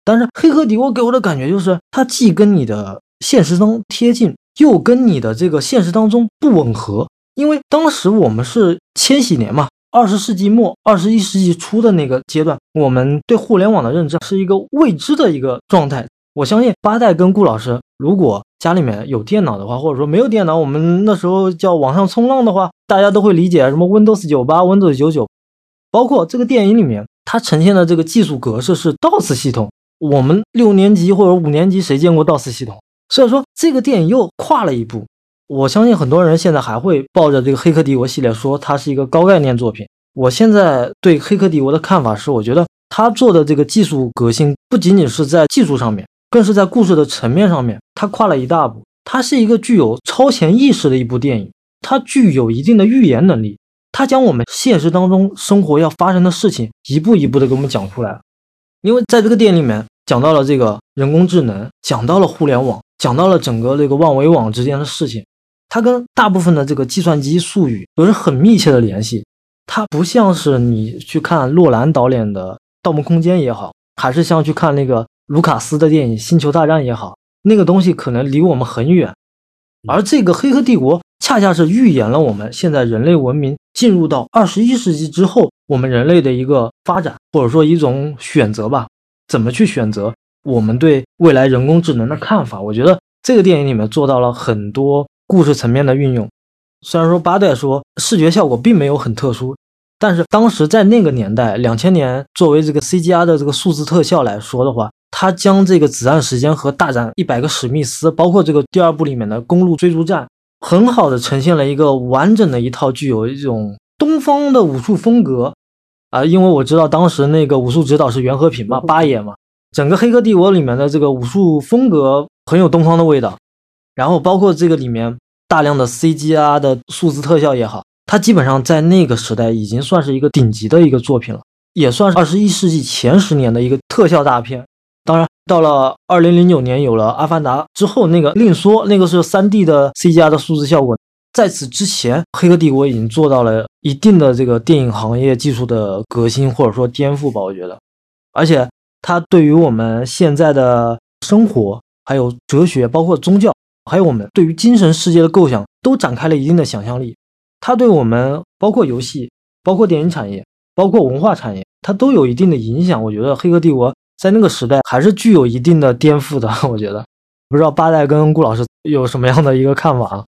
但是《黑客帝国》给我的感觉就是，它既跟你的现实中贴近，又跟你的这个现实当中不吻合。因为当时我们是千禧年嘛。二十世纪末、二十一世纪初的那个阶段，我们对互联网的认知是一个未知的一个状态。我相信八代跟顾老师，如果家里面有电脑的话，或者说没有电脑，我们那时候叫网上冲浪的话，大家都会理解什么 Windows 九八、Windows 九九，包括这个电影里面它呈现的这个技术格式是 DOS 系统。我们六年级或者五年级谁见过 DOS 系统？所以说这个电影又跨了一步。我相信很多人现在还会抱着这个《黑客帝国》系列说它是一个高概念作品。我现在对《黑客帝国》的看法是，我觉得他做的这个技术革新不仅仅是在技术上面，更是在故事的层面上面，他跨了一大步。它是一个具有超前意识的一部电影，它具有一定的预言能力，它将我们现实当中生活要发生的事情一步一步的给我们讲出来。因为在这个电影里面讲到了这个人工智能，讲到了互联网，讲到了整个这个万维网之间的事情。它跟大部分的这个计算机术语有着很密切的联系，它不像是你去看洛兰导演的《盗梦空间》也好，还是像去看那个卢卡斯的电影《星球大战》也好，那个东西可能离我们很远。而这个《黑客帝国》恰恰是预言了我们现在人类文明进入到二十一世纪之后，我们人类的一个发展，或者说一种选择吧，怎么去选择我们对未来人工智能的看法？我觉得这个电影里面做到了很多。故事层面的运用，虽然说八代说视觉效果并没有很特殊，但是当时在那个年代，两千年作为这个 CGI 的这个数字特效来说的话，它将这个子弹时间和大战一百个史密斯，包括这个第二部里面的公路追逐战，很好的呈现了一个完整的一套具有一种东方的武术风格，啊，因为我知道当时那个武术指导是袁和平嘛，八爷嘛，整个《黑客帝国》里面的这个武术风格很有东方的味道，然后包括这个里面大量的 CG 啊的数字特效也好，它基本上在那个时代已经算是一个顶级的一个作品了，也算是二十一世纪前十年的一个特效大片。当然，到了二零零九年有了《阿凡达》之后，那个另说，那个是三 D 的 CG 的数字效果。在此之前，《黑客帝国》已经做到了一定的这个电影行业技术的革新或者说颠覆吧，我觉得。而且它对于我们现在的生活、还有哲学、包括宗教，还有我们对于精神世界的构想，都展开了一定的想象力。它对我们包括游戏、包括电影产业、包括文化产业，它都有一定的影响。我觉得《黑客帝国》在那个时代还是具有一定的颠覆的。我觉得，不知道八代跟顾老师有什么样的一个看法？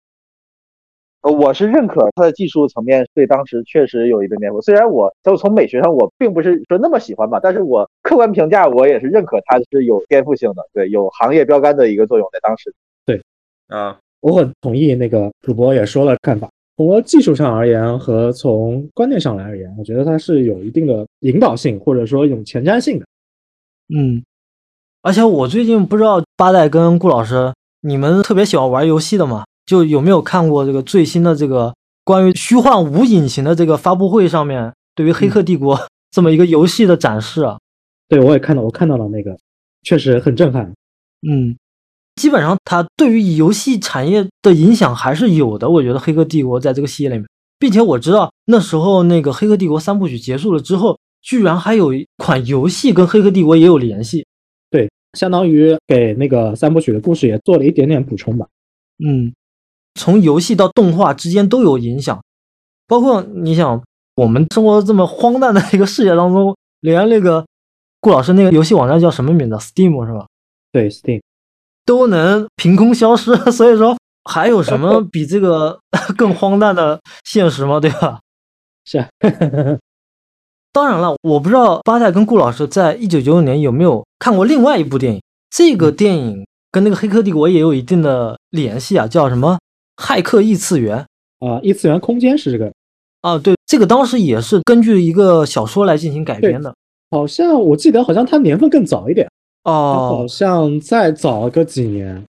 呃，我是认可他的技术层面对当时确实有一定颠覆。虽然我就从美学上我并不是说那么喜欢吧，但是我客观评价我也是认可它是有颠覆性的，对，有行业标杆的一个作用在当时。对，啊，我很同意那个主播也说了看法。从技术上而言和从观念上来而言，我觉得它是有一定的引导性或者说有前瞻性的。嗯，而且我最近不知道八代跟顾老师，你们特别喜欢玩游戏的嘛？就有没有看过这个最新的这个关于虚幻五引擎的这个发布会上面，对于《黑客帝国》这么一个游戏的展示啊？对，我也看到，我看到了那个，确实很震撼。嗯，基本上它对于游戏产业的影响还是有的。我觉得《黑客帝国》在这个系列里面，并且我知道那时候那个《黑客帝国》三部曲结束了之后，居然还有一款游戏跟《黑客帝国》也有联系。对，相当于给那个三部曲的故事也做了一点点补充吧。嗯。从游戏到动画之间都有影响，包括你想，我们生活这么荒诞的一个世界当中，连那个顾老师那个游戏网站叫什么名字？Steam 是吧？对，Steam 都能凭空消失，所以说还有什么 比这个 更荒诞的现实吗？对吧？是。当然了，我不知道巴代跟顾老师在一九九九年有没有看过另外一部电影，这个电影跟那个《黑客帝国》也有一定的联系啊，叫什么？骇客异次元。啊，异次元空间是这个。啊，对，这个当时也是根据一个小说来进行改编的，好像我记得好像它年份更早一点。哦，好像再早个几年，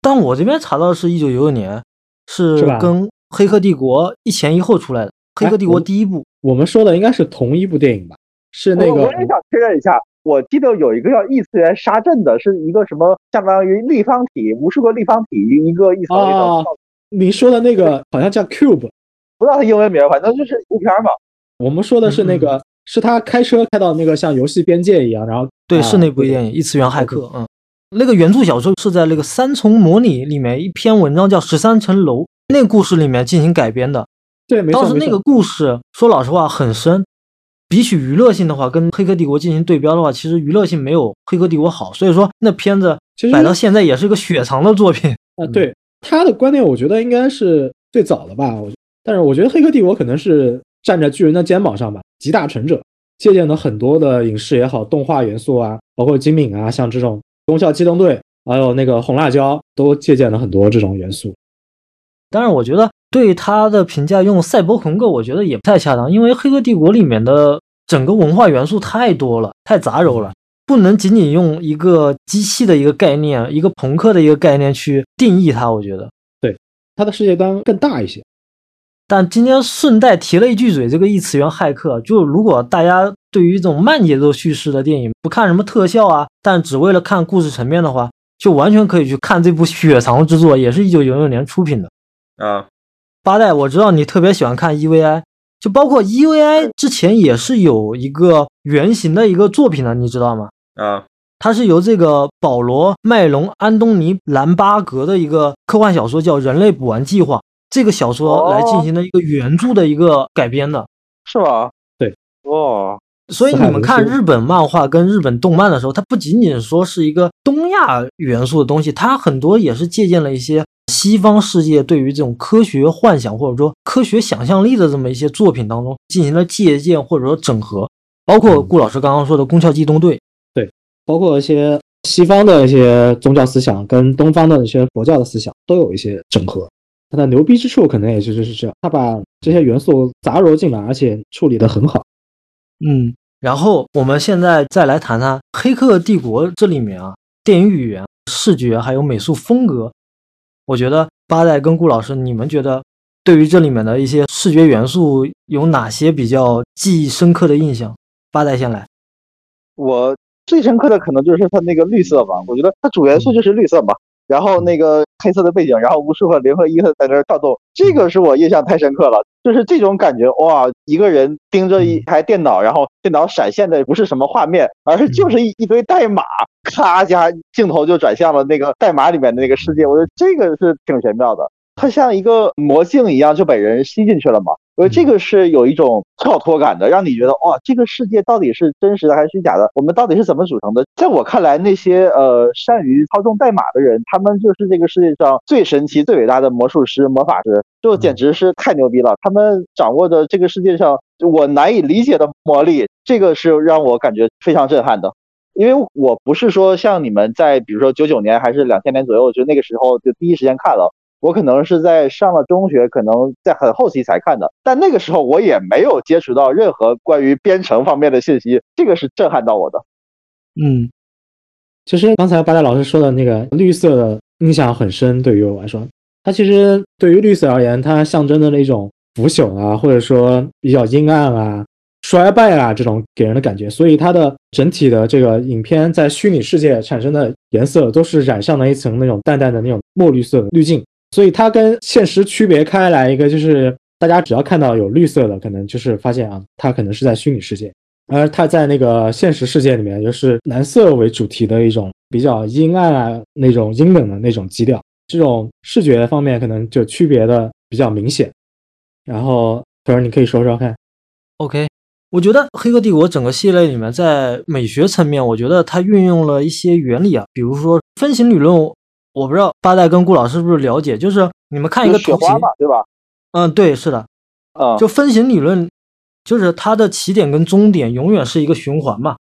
但我这边查到是一九九九年，是跟《黑客帝国》一前一后出来的，《黑客帝国》第一部，我们说的应该是同一部电影吧？是那个，我也想确认一下，我记得有一个叫异次元杀阵的，是一个什么相当于立方体，无数个立方体一个一层一层。你说的那个好像叫 Cube，不知道它英文名，反正就是部片嘛。我们说的是那个，是他开车开到那个像游戏边界一样，然后对，是那部电影《异次元骇客》。嗯，那个原著小说是在那个《三重模拟》里面一篇文章叫《十三层楼》那个故事里面进行改编的。对，没错。当时那个故事说老实话很深，比起娱乐性的话，跟《黑客帝国》进行对标的话，其实娱乐性没有《黑客帝国》好。所以说那片子摆到现在也是个雪藏的作品啊。对。他的观点，我觉得应该是最早的吧。我，但是我觉得《黑客帝国》可能是站在巨人的肩膀上吧，集大成者，借鉴了很多的影视也好，动画元素啊，包括金敏啊，像这种《中校机动队》，还有那个红辣椒，都借鉴了很多这种元素。当然，我觉得对他的评价用赛博朋克，我觉得也不太恰当，因为《黑客帝国》里面的整个文化元素太多了，太杂糅了。不能仅仅用一个机器的一个概念，一个朋克的一个概念去定义它。我觉得，对它的世界观更大一些。但今天顺带提了一句嘴，这个异次元骇客，就如果大家对于这种慢节奏叙事的电影不看什么特效啊，但只为了看故事层面的话，就完全可以去看这部雪藏之作，也是一九九六年出品的。啊，八代，我知道你特别喜欢看 EVI。就包括 EVI 之前也是有一个原型的一个作品的，你知道吗？啊，它是由这个保罗·麦隆·安东尼·兰巴格的一个科幻小说叫《人类补完计划》这个小说来进行的一个原著的一个改编的，是吧？对，哇。所以你们看日本漫画跟日本动漫的时候，它不仅仅说是一个东亚元素的东西，它很多也是借鉴了一些西方世界对于这种科学幻想或者说科学想象力的这么一些作品当中进行了借鉴或者说整合，包括顾老师刚刚说的《攻壳机动队》。对包括一些西方的一些宗教思想跟东方的一些佛教的思想都有一些整合，它的牛逼之处可能也就是是这样，它把这些元素杂糅进来，而且处理的很好。嗯，然后我们现在再来谈谈《黑客帝国》这里面啊，电影语言、视觉还有美术风格，我觉得八代跟顾老师，你们觉得对于这里面的一些视觉元素有哪些比较记忆深刻的印象？八代先来。我最深刻的可能就是它那个绿色吧，我觉得它主元素就是绿色嘛，然后那个黑色的背景，然后无数个零和一在那儿跳动，这个是我印象太深刻了，就是这种感觉哇，一个人盯着一台电脑，然后电脑闪现的不是什么画面，而是就是一一堆代码，咔一下镜头就转向了那个代码里面的那个世界，我觉得这个是挺玄妙的。它像一个魔镜一样就被人吸进去了嘛？我觉得这个是有一种跳脱感的，让你觉得哇，这个世界到底是真实的还是虚假的？我们到底是怎么组成的？在我看来，那些呃善于操纵代码的人，他们就是这个世界上最神奇、最伟大的魔术师、魔法师，就简直是太牛逼了。他们掌握着这个世界上我难以理解的魔力，这个是让我感觉非常震撼的。因为我不是说像你们在比如说九九年还是两千年左右，就那个时候就第一时间看了。我可能是在上了中学，可能在很后期才看的，但那个时候我也没有接触到任何关于编程方面的信息，这个是震撼到我的。嗯，其实刚才八代老师说的那个绿色的印象很深，对于我来说，它其实对于绿色而言，它象征着那种腐朽啊，或者说比较阴暗啊、衰败啊这种给人的感觉，所以它的整体的这个影片在虚拟世界产生的颜色都是染上了一层那种淡淡的那种墨绿色的滤镜。所以它跟现实区别开来一个，就是大家只要看到有绿色的，可能就是发现啊，它可能是在虚拟世界；而它在那个现实世界里面，就是蓝色为主题的一种比较阴暗啊，那种阴冷的那种基调。这种视觉方面可能就区别的比较明显。然后，可儿你可以说说看。OK，我觉得《黑客帝国》整个系列里面，在美学层面，我觉得它运用了一些原理啊，比如说分形理论。我不知道八代跟顾老师是不是了解，就是你们看一个图形，对吧？嗯，对，是的，啊，就分形理论，就是它的起点跟终点永远是一个循环嘛。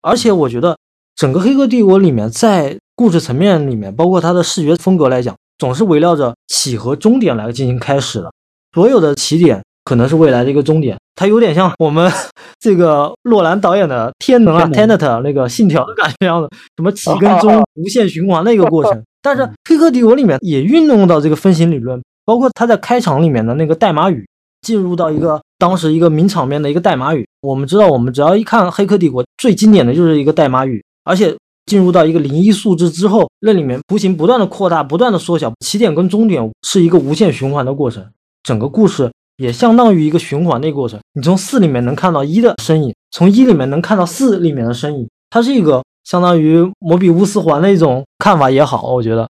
而且我觉得整个《黑客帝国》里面，在故事层面里面，包括它的视觉风格来讲，总是围绕着起和终点来进行开始的。所有的起点可能是未来的一个终点，它有点像我们 这个洛兰导演的《天能》啊，《Tenet》那个信条的感觉样子，什么起跟 终无限循环的一个过程。但是《黑客帝国》里面也运用到这个分形理论，包括他在开场里面的那个代码语，进入到一个当时一个名场面的一个代码语。我们知道，我们只要一看《黑客帝国》，最经典的就是一个代码语，而且进入到一个零一数字之后，那里面图形不断的扩大，不断的缩小，起点跟终点是一个无限循环的过程。整个故事也相当于一个循环的一个过程。你从四里面能看到一的身影，从一里面能看到四里面的身影，它是一个。相当于摩比乌斯环的一种看法也好，我觉得，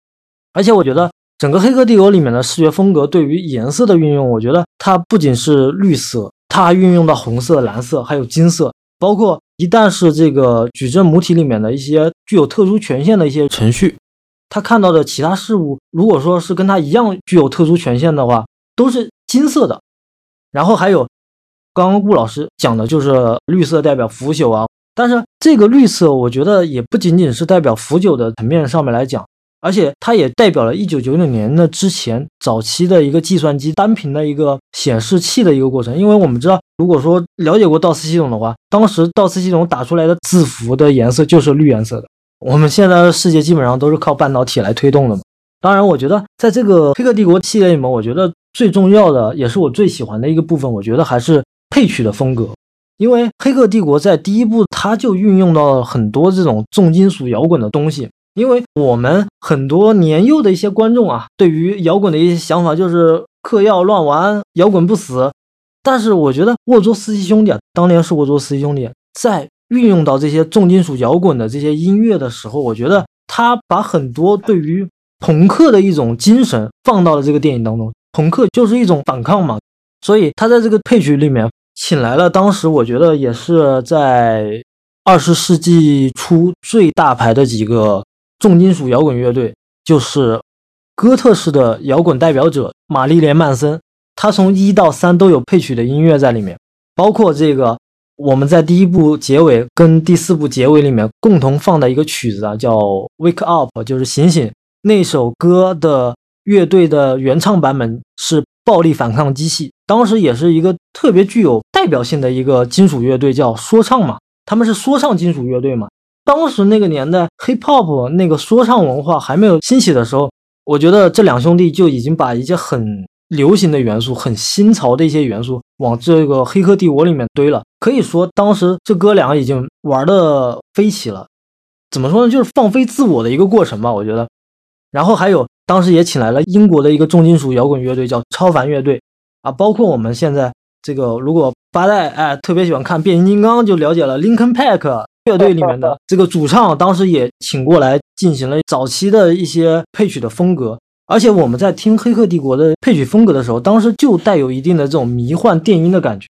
而且我觉得整个《黑客帝国》里面的视觉风格对于颜色的运用，我觉得它不仅是绿色，它还运用到红色、蓝色，还有金色，包括一旦是这个矩阵母体里面的一些具有特殊权限的一些程序，他看到的其他事物，如果说是跟他一样具有特殊权限的话，都是金色的。然后还有刚刚顾老师讲的就是绿色代表腐朽啊。但是这个绿色，我觉得也不仅仅是代表腐朽的层面上面来讲，而且它也代表了一九九九年的之前早期的一个计算机单屏的一个显示器的一个过程。因为我们知道，如果说了解过道斯系统的话，当时道斯系统打出来的字符的颜色就是绿颜色的。我们现在的世界基本上都是靠半导体来推动的嘛。当然，我觉得在这个黑客帝国系列里面，我觉得最重要的也是我最喜欢的一个部分，我觉得还是配曲的风格。因为《黑客帝国》在第一部，它就运用到了很多这种重金属摇滚的东西。因为我们很多年幼的一些观众啊，对于摇滚的一些想法就是嗑药乱玩，摇滚不死。但是我觉得沃卓斯基兄弟啊，当年是沃卓斯基兄弟在运用到这些重金属摇滚的这些音乐的时候，我觉得他把很多对于朋克的一种精神放到了这个电影当中。朋克就是一种反抗嘛，所以他在这个配曲里面。请来了，当时我觉得也是在二十世纪初最大牌的几个重金属摇滚乐队，就是哥特式的摇滚代表者玛丽莲曼森。他从一到三都有配曲的音乐在里面，包括这个我们在第一部结尾跟第四部结尾里面共同放的一个曲子啊，叫《Wake Up》，就是醒醒。那首歌的乐队的原唱版本是暴力反抗机器，当时也是一个特别具有代表性的一个金属乐队，叫说唱嘛，他们是说唱金属乐队嘛。当时那个年代，hip hop 那个说唱文化还没有兴起的时候，我觉得这两兄弟就已经把一些很流行的元素、很新潮的一些元素往这个《黑客帝国》里面堆了。可以说，当时这哥俩已经玩的飞起了。怎么说呢？就是放飞自我的一个过程吧，我觉得。然后还有，当时也请来了英国的一个重金属摇滚乐队，叫超凡乐队啊。包括我们现在这个，如果八代哎特别喜欢看变形金刚，就了解了 Linkin Park 乐队里面的 这个主唱，当时也请过来进行了早期的一些配曲的风格。而且我们在听《黑客帝国》的配曲风格的时候，当时就带有一定的这种迷幻电音的感觉。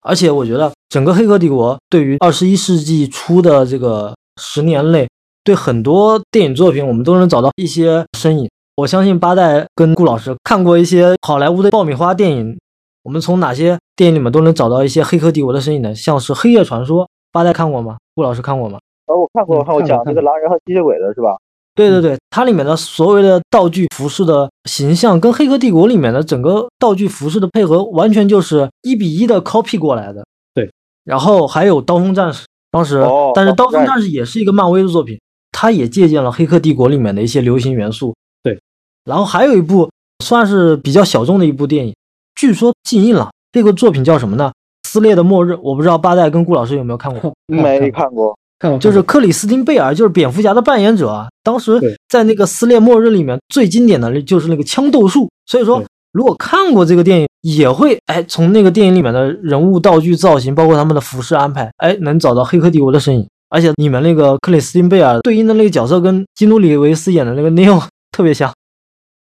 而且我觉得整个《黑客帝国》对于二十一世纪初的这个。十年内，对很多电影作品，我们都能找到一些身影。我相信八代跟顾老师看过一些好莱坞的爆米花电影，我们从哪些电影里面都能找到一些《黑客帝国》的身影呢？像是《黑夜传说》，八代看过吗？顾老师看过吗？哦，我看过，看过讲那个狼人和吸血鬼的是吧？对对对，它里面的所谓的道具服饰的形象，跟《黑客帝国》里面的整个道具服饰的配合，完全就是一比一的 copy 过来的。对，然后还有《刀锋战士》。当时，但是《刀锋战士》也是一个漫威的作品，它也借鉴了《黑客帝国》里面的一些流行元素。对，然后还有一部算是比较小众的一部电影，据说禁映了。这个作品叫什么呢？《撕裂的末日》。我不知道八代跟顾老师有没有看过？没看过。看过。就是克里斯汀贝尔，就是蝙蝠侠的扮演者啊。当时在那个《撕裂末日》里面最经典的就是那个枪斗术。所以说。如果看过这个电影，也会哎从那个电影里面的人物道具造型，包括他们的服饰安排，哎能找到《黑客帝国》的身影。而且你们那个克里斯汀贝尔对应的那个角色，跟基努里维斯演的那个 Neo 特别像，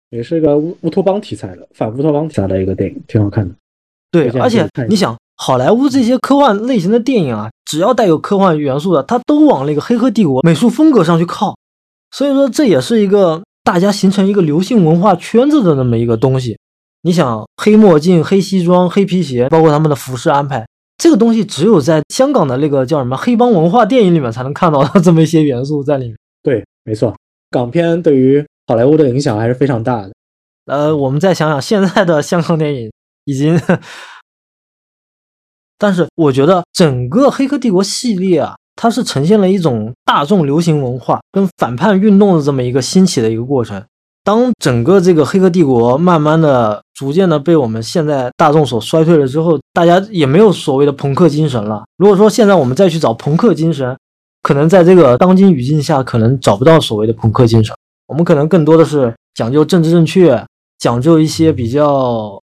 也是一个乌乌托邦题材的反乌托邦题材的一个电影，挺好看的。对，而且你想，好莱坞这些科幻类型的电影啊，只要带有科幻元素的，它都往那个《黑客帝国》美术风格上去靠。所以说，这也是一个大家形成一个流行文化圈子的那么一个东西。你想黑墨镜、黑西装、黑皮鞋，包括他们的服饰安排，这个东西只有在香港的那个叫什么黑帮文化电影里面才能看到的这么一些元素在里面。对，没错，港片对于好莱坞的影响还是非常大的。呃，我们再想想现在的香港电影，已经，但是我觉得整个《黑客帝国》系列啊，它是呈现了一种大众流行文化跟反叛运动的这么一个兴起的一个过程。当整个这个黑客帝国慢慢的、逐渐的被我们现在大众所衰退了之后，大家也没有所谓的朋克精神了。如果说现在我们再去找朋克精神，可能在这个当今语境下，可能找不到所谓的朋克精神。我们可能更多的是讲究政治正确，讲究一些比较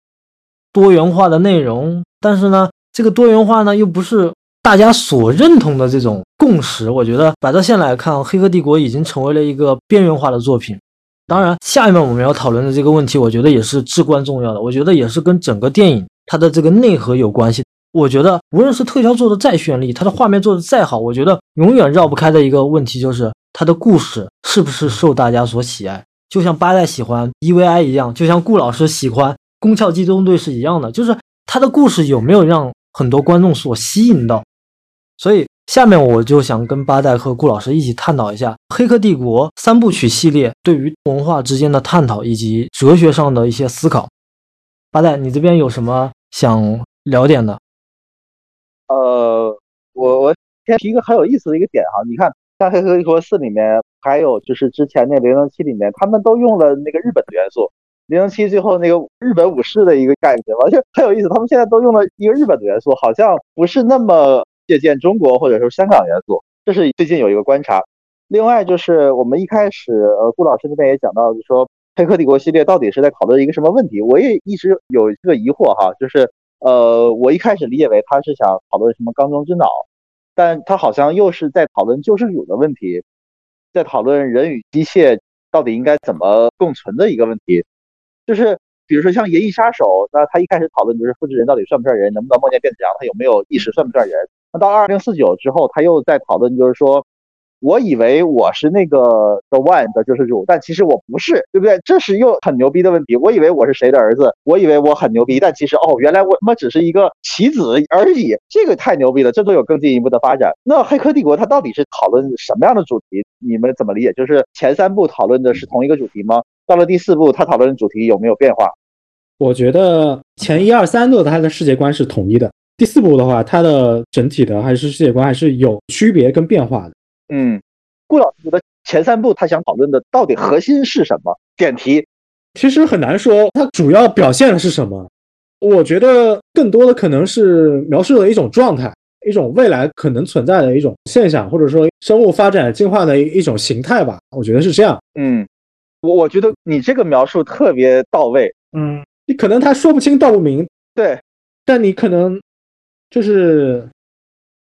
多元化的内容。但是呢，这个多元化呢，又不是大家所认同的这种共识。我觉得摆到现在来看，黑客帝国已经成为了一个边缘化的作品。当然，下面我们要讨论的这个问题，我觉得也是至关重要的。我觉得也是跟整个电影它的这个内核有关系。我觉得无论是特效做的再绚丽，它的画面做的再好，我觉得永远绕不开的一个问题就是它的故事是不是受大家所喜爱。就像八代喜欢 EVI 一样，就像顾老师喜欢《宫壳机动队》是一样的，就是它的故事有没有让很多观众所吸引到。所以。下面我就想跟八代和顾老师一起探讨一下《黑客帝国》三部曲系列对于文化之间的探讨以及哲学上的一些思考。八代，你这边有什么想聊点的？呃，我我先提一个很有意思的一个点哈，你看像《黑客帝国四》里面，还有就是之前那《零零七》里面，他们都用了那个日本的元素，《零零七》最后那个日本武士的一个概念，完全很有意思。他们现在都用了一个日本的元素，好像不是那么。借鉴中国或者说香港元素，这是最近有一个观察。另外就是我们一开始，呃，顾老师那边也讲到，就说《黑客帝国》系列到底是在讨论一个什么问题？我也一直有一个疑惑哈，就是呃，我一开始理解为他是想讨论什么缸中之脑，但他好像又是在讨论救世主的问题，在讨论人与机械到底应该怎么共存的一个问题。就是比如说像《银翼杀手》，那他一开始讨论就是复制人到底算不算人，能不能梦见变子羊，他有没有意识，算不算人？到二零四九之后，他又在讨论，就是说，我以为我是那个 The One 的救世主，但其实我不是，对不对？这是又很牛逼的问题。我以为我是谁的儿子，我以为我很牛逼，但其实哦，原来我他妈只是一个棋子而已。这个太牛逼了，这都有更进一步的发展。那《黑客帝国》它到底是讨论什么样的主题？你们怎么理解？就是前三部讨论的是同一个主题吗？到了第四部，它讨论的主题有没有变化？我觉得前一二三部它的世界观是统一的，第四部的话，它的整体的还是世界观还是有区别跟变化的。嗯，顾老师觉得前三部他想讨论的到底核心是什么？点题。其实很难说它主要表现的是什么。我觉得更多的可能是描述了一种状态，一种未来可能存在的一种现象，或者说生物发展进化的一一种形态吧。我觉得是这样。嗯，我我觉得你这个描述特别到位。嗯，你可能他说不清道不明，对，但你可能就是，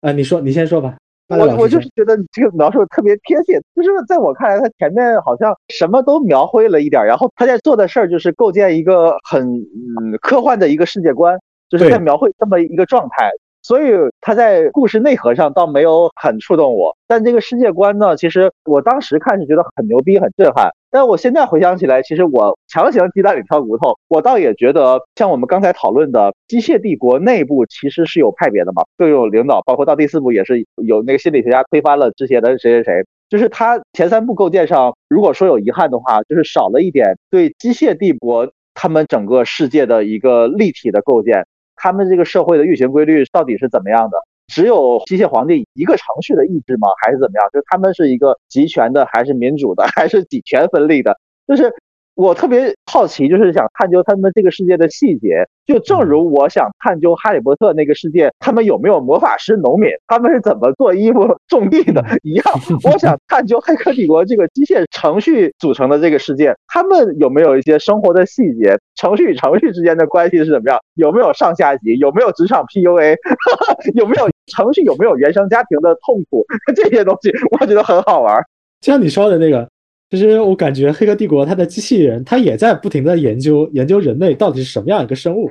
啊，你说，你先说吧。我我就是觉得你这个描述特别贴切，就是在我看来，他前面好像什么都描绘了一点，然后他在做的事儿就是构建一个很嗯科幻的一个世界观，就是在描绘这么一个状态。所以他在故事内核上倒没有很触动我，但这个世界观呢，其实我当时看是觉得很牛逼、很震撼。但我现在回想起来，其实我强行鸡蛋里挑骨头，我倒也觉得像我们刚才讨论的机械帝国内部其实是有派别的嘛，各有领导，包括到第四部也是有那个心理学家推翻了之前的谁谁谁，就是他前三部构建上，如果说有遗憾的话，就是少了一点对机械帝国他们整个世界的一个立体的构建。他们这个社会的运行规律到底是怎么样的？只有机械皇帝一个程序的意志吗？还是怎么样？就是他们是一个集权的，还是民主的，还是几权分立的？就是。我特别好奇，就是想探究他们这个世界的细节，就正如我想探究哈利波特那个世界，他们有没有魔法师、农民，他们是怎么做衣服、种地的一样。我想探究黑客帝国这个机械程序组成的这个世界，他们有没有一些生活的细节，程序与程序之间的关系是怎么样？有没有上下级？有没有职场 PUA？有没有程序？有没有原生家庭的痛苦？这些东西我觉得很好玩。像你说的那个。其实我感觉《黑客帝国》它的机器人，它也在不停的研究研究人类到底是什么样一个生物，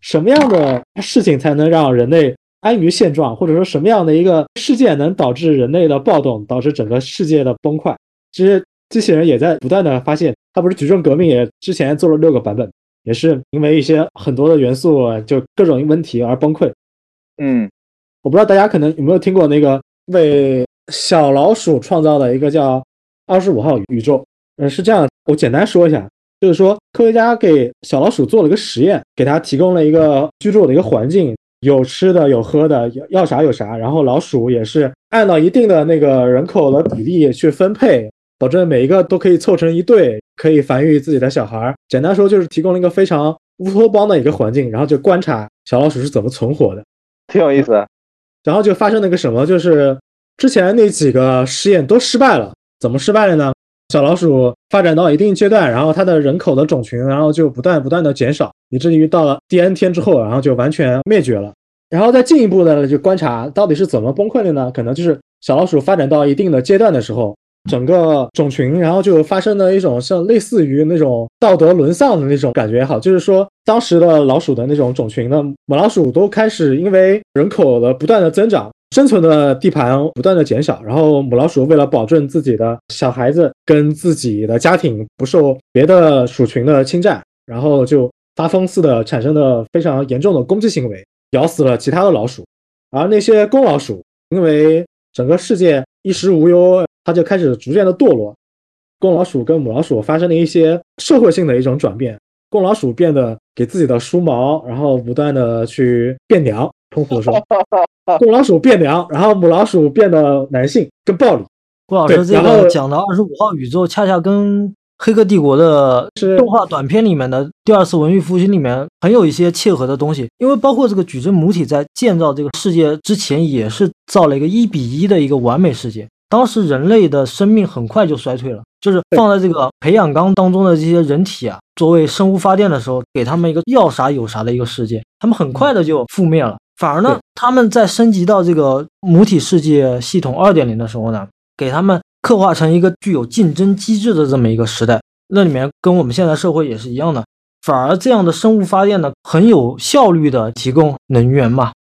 什么样的事情才能让人类安于现状，或者说什么样的一个事件能导致人类的暴动，导致整个世界的崩坏。其实机器人也在不断的发现，它不是矩阵革命也之前做了六个版本，也是因为一些很多的元素就各种问题而崩溃。嗯，我不知道大家可能有没有听过那个为小老鼠创造的一个叫。二十五号宇宙，嗯，是这样，我简单说一下，就是说科学家给小老鼠做了个实验，给它提供了一个居住的一个环境，有吃的，有喝的，要要啥有啥，然后老鼠也是按照一定的那个人口的比例去分配，保证每一个都可以凑成一对，可以繁育自己的小孩。简单说就是提供了一个非常乌托邦的一个环境，然后就观察小老鼠是怎么存活的，挺有意思。然后就发生了个什么，就是之前那几个实验都失败了。怎么失败了呢？小老鼠发展到一定阶段，然后它的人口的种群，然后就不断不断的减少，以至于到了第 N 天之后，然后就完全灭绝了。然后再进一步的就观察到底是怎么崩溃的呢？可能就是小老鼠发展到一定的阶段的时候，整个种群然后就发生了一种像类似于那种道德沦丧的那种感觉也好，就是说当时的老鼠的那种种群呢，母老鼠都开始因为人口的不断的增长。生存的地盘不断的减少，然后母老鼠为了保证自己的小孩子跟自己的家庭不受别的鼠群的侵占，然后就发疯似的产生了非常严重的攻击行为，咬死了其他的老鼠。而那些公老鼠因为整个世界衣食无忧，它就开始逐渐的堕落。公老鼠跟母老鼠发生了一些社会性的一种转变，公老鼠变得给自己的梳毛，然后不断的去变娘，通俗的说。公老鼠变娘，然后母老鼠变得男性，更暴力。郭老师这个讲的二十五号宇宙，恰恰跟《黑客帝国》的动画短片里面的第二次文艺复兴里面很有一些切合的东西。因为包括这个矩阵母体在建造这个世界之前，也是造了一个一比一的一个完美世界。当时人类的生命很快就衰退了，就是放在这个培养缸当中的这些人体啊，作为生物发电的时候，给他们一个要啥有啥的一个世界，他们很快的就覆灭了。反而呢，他们在升级到这个母体世界系统二点零的时候呢，给他们刻画成一个具有竞争机制的这么一个时代，那里面跟我们现在社会也是一样的。反而这样的生物发电呢，很有效率的提供能源嘛。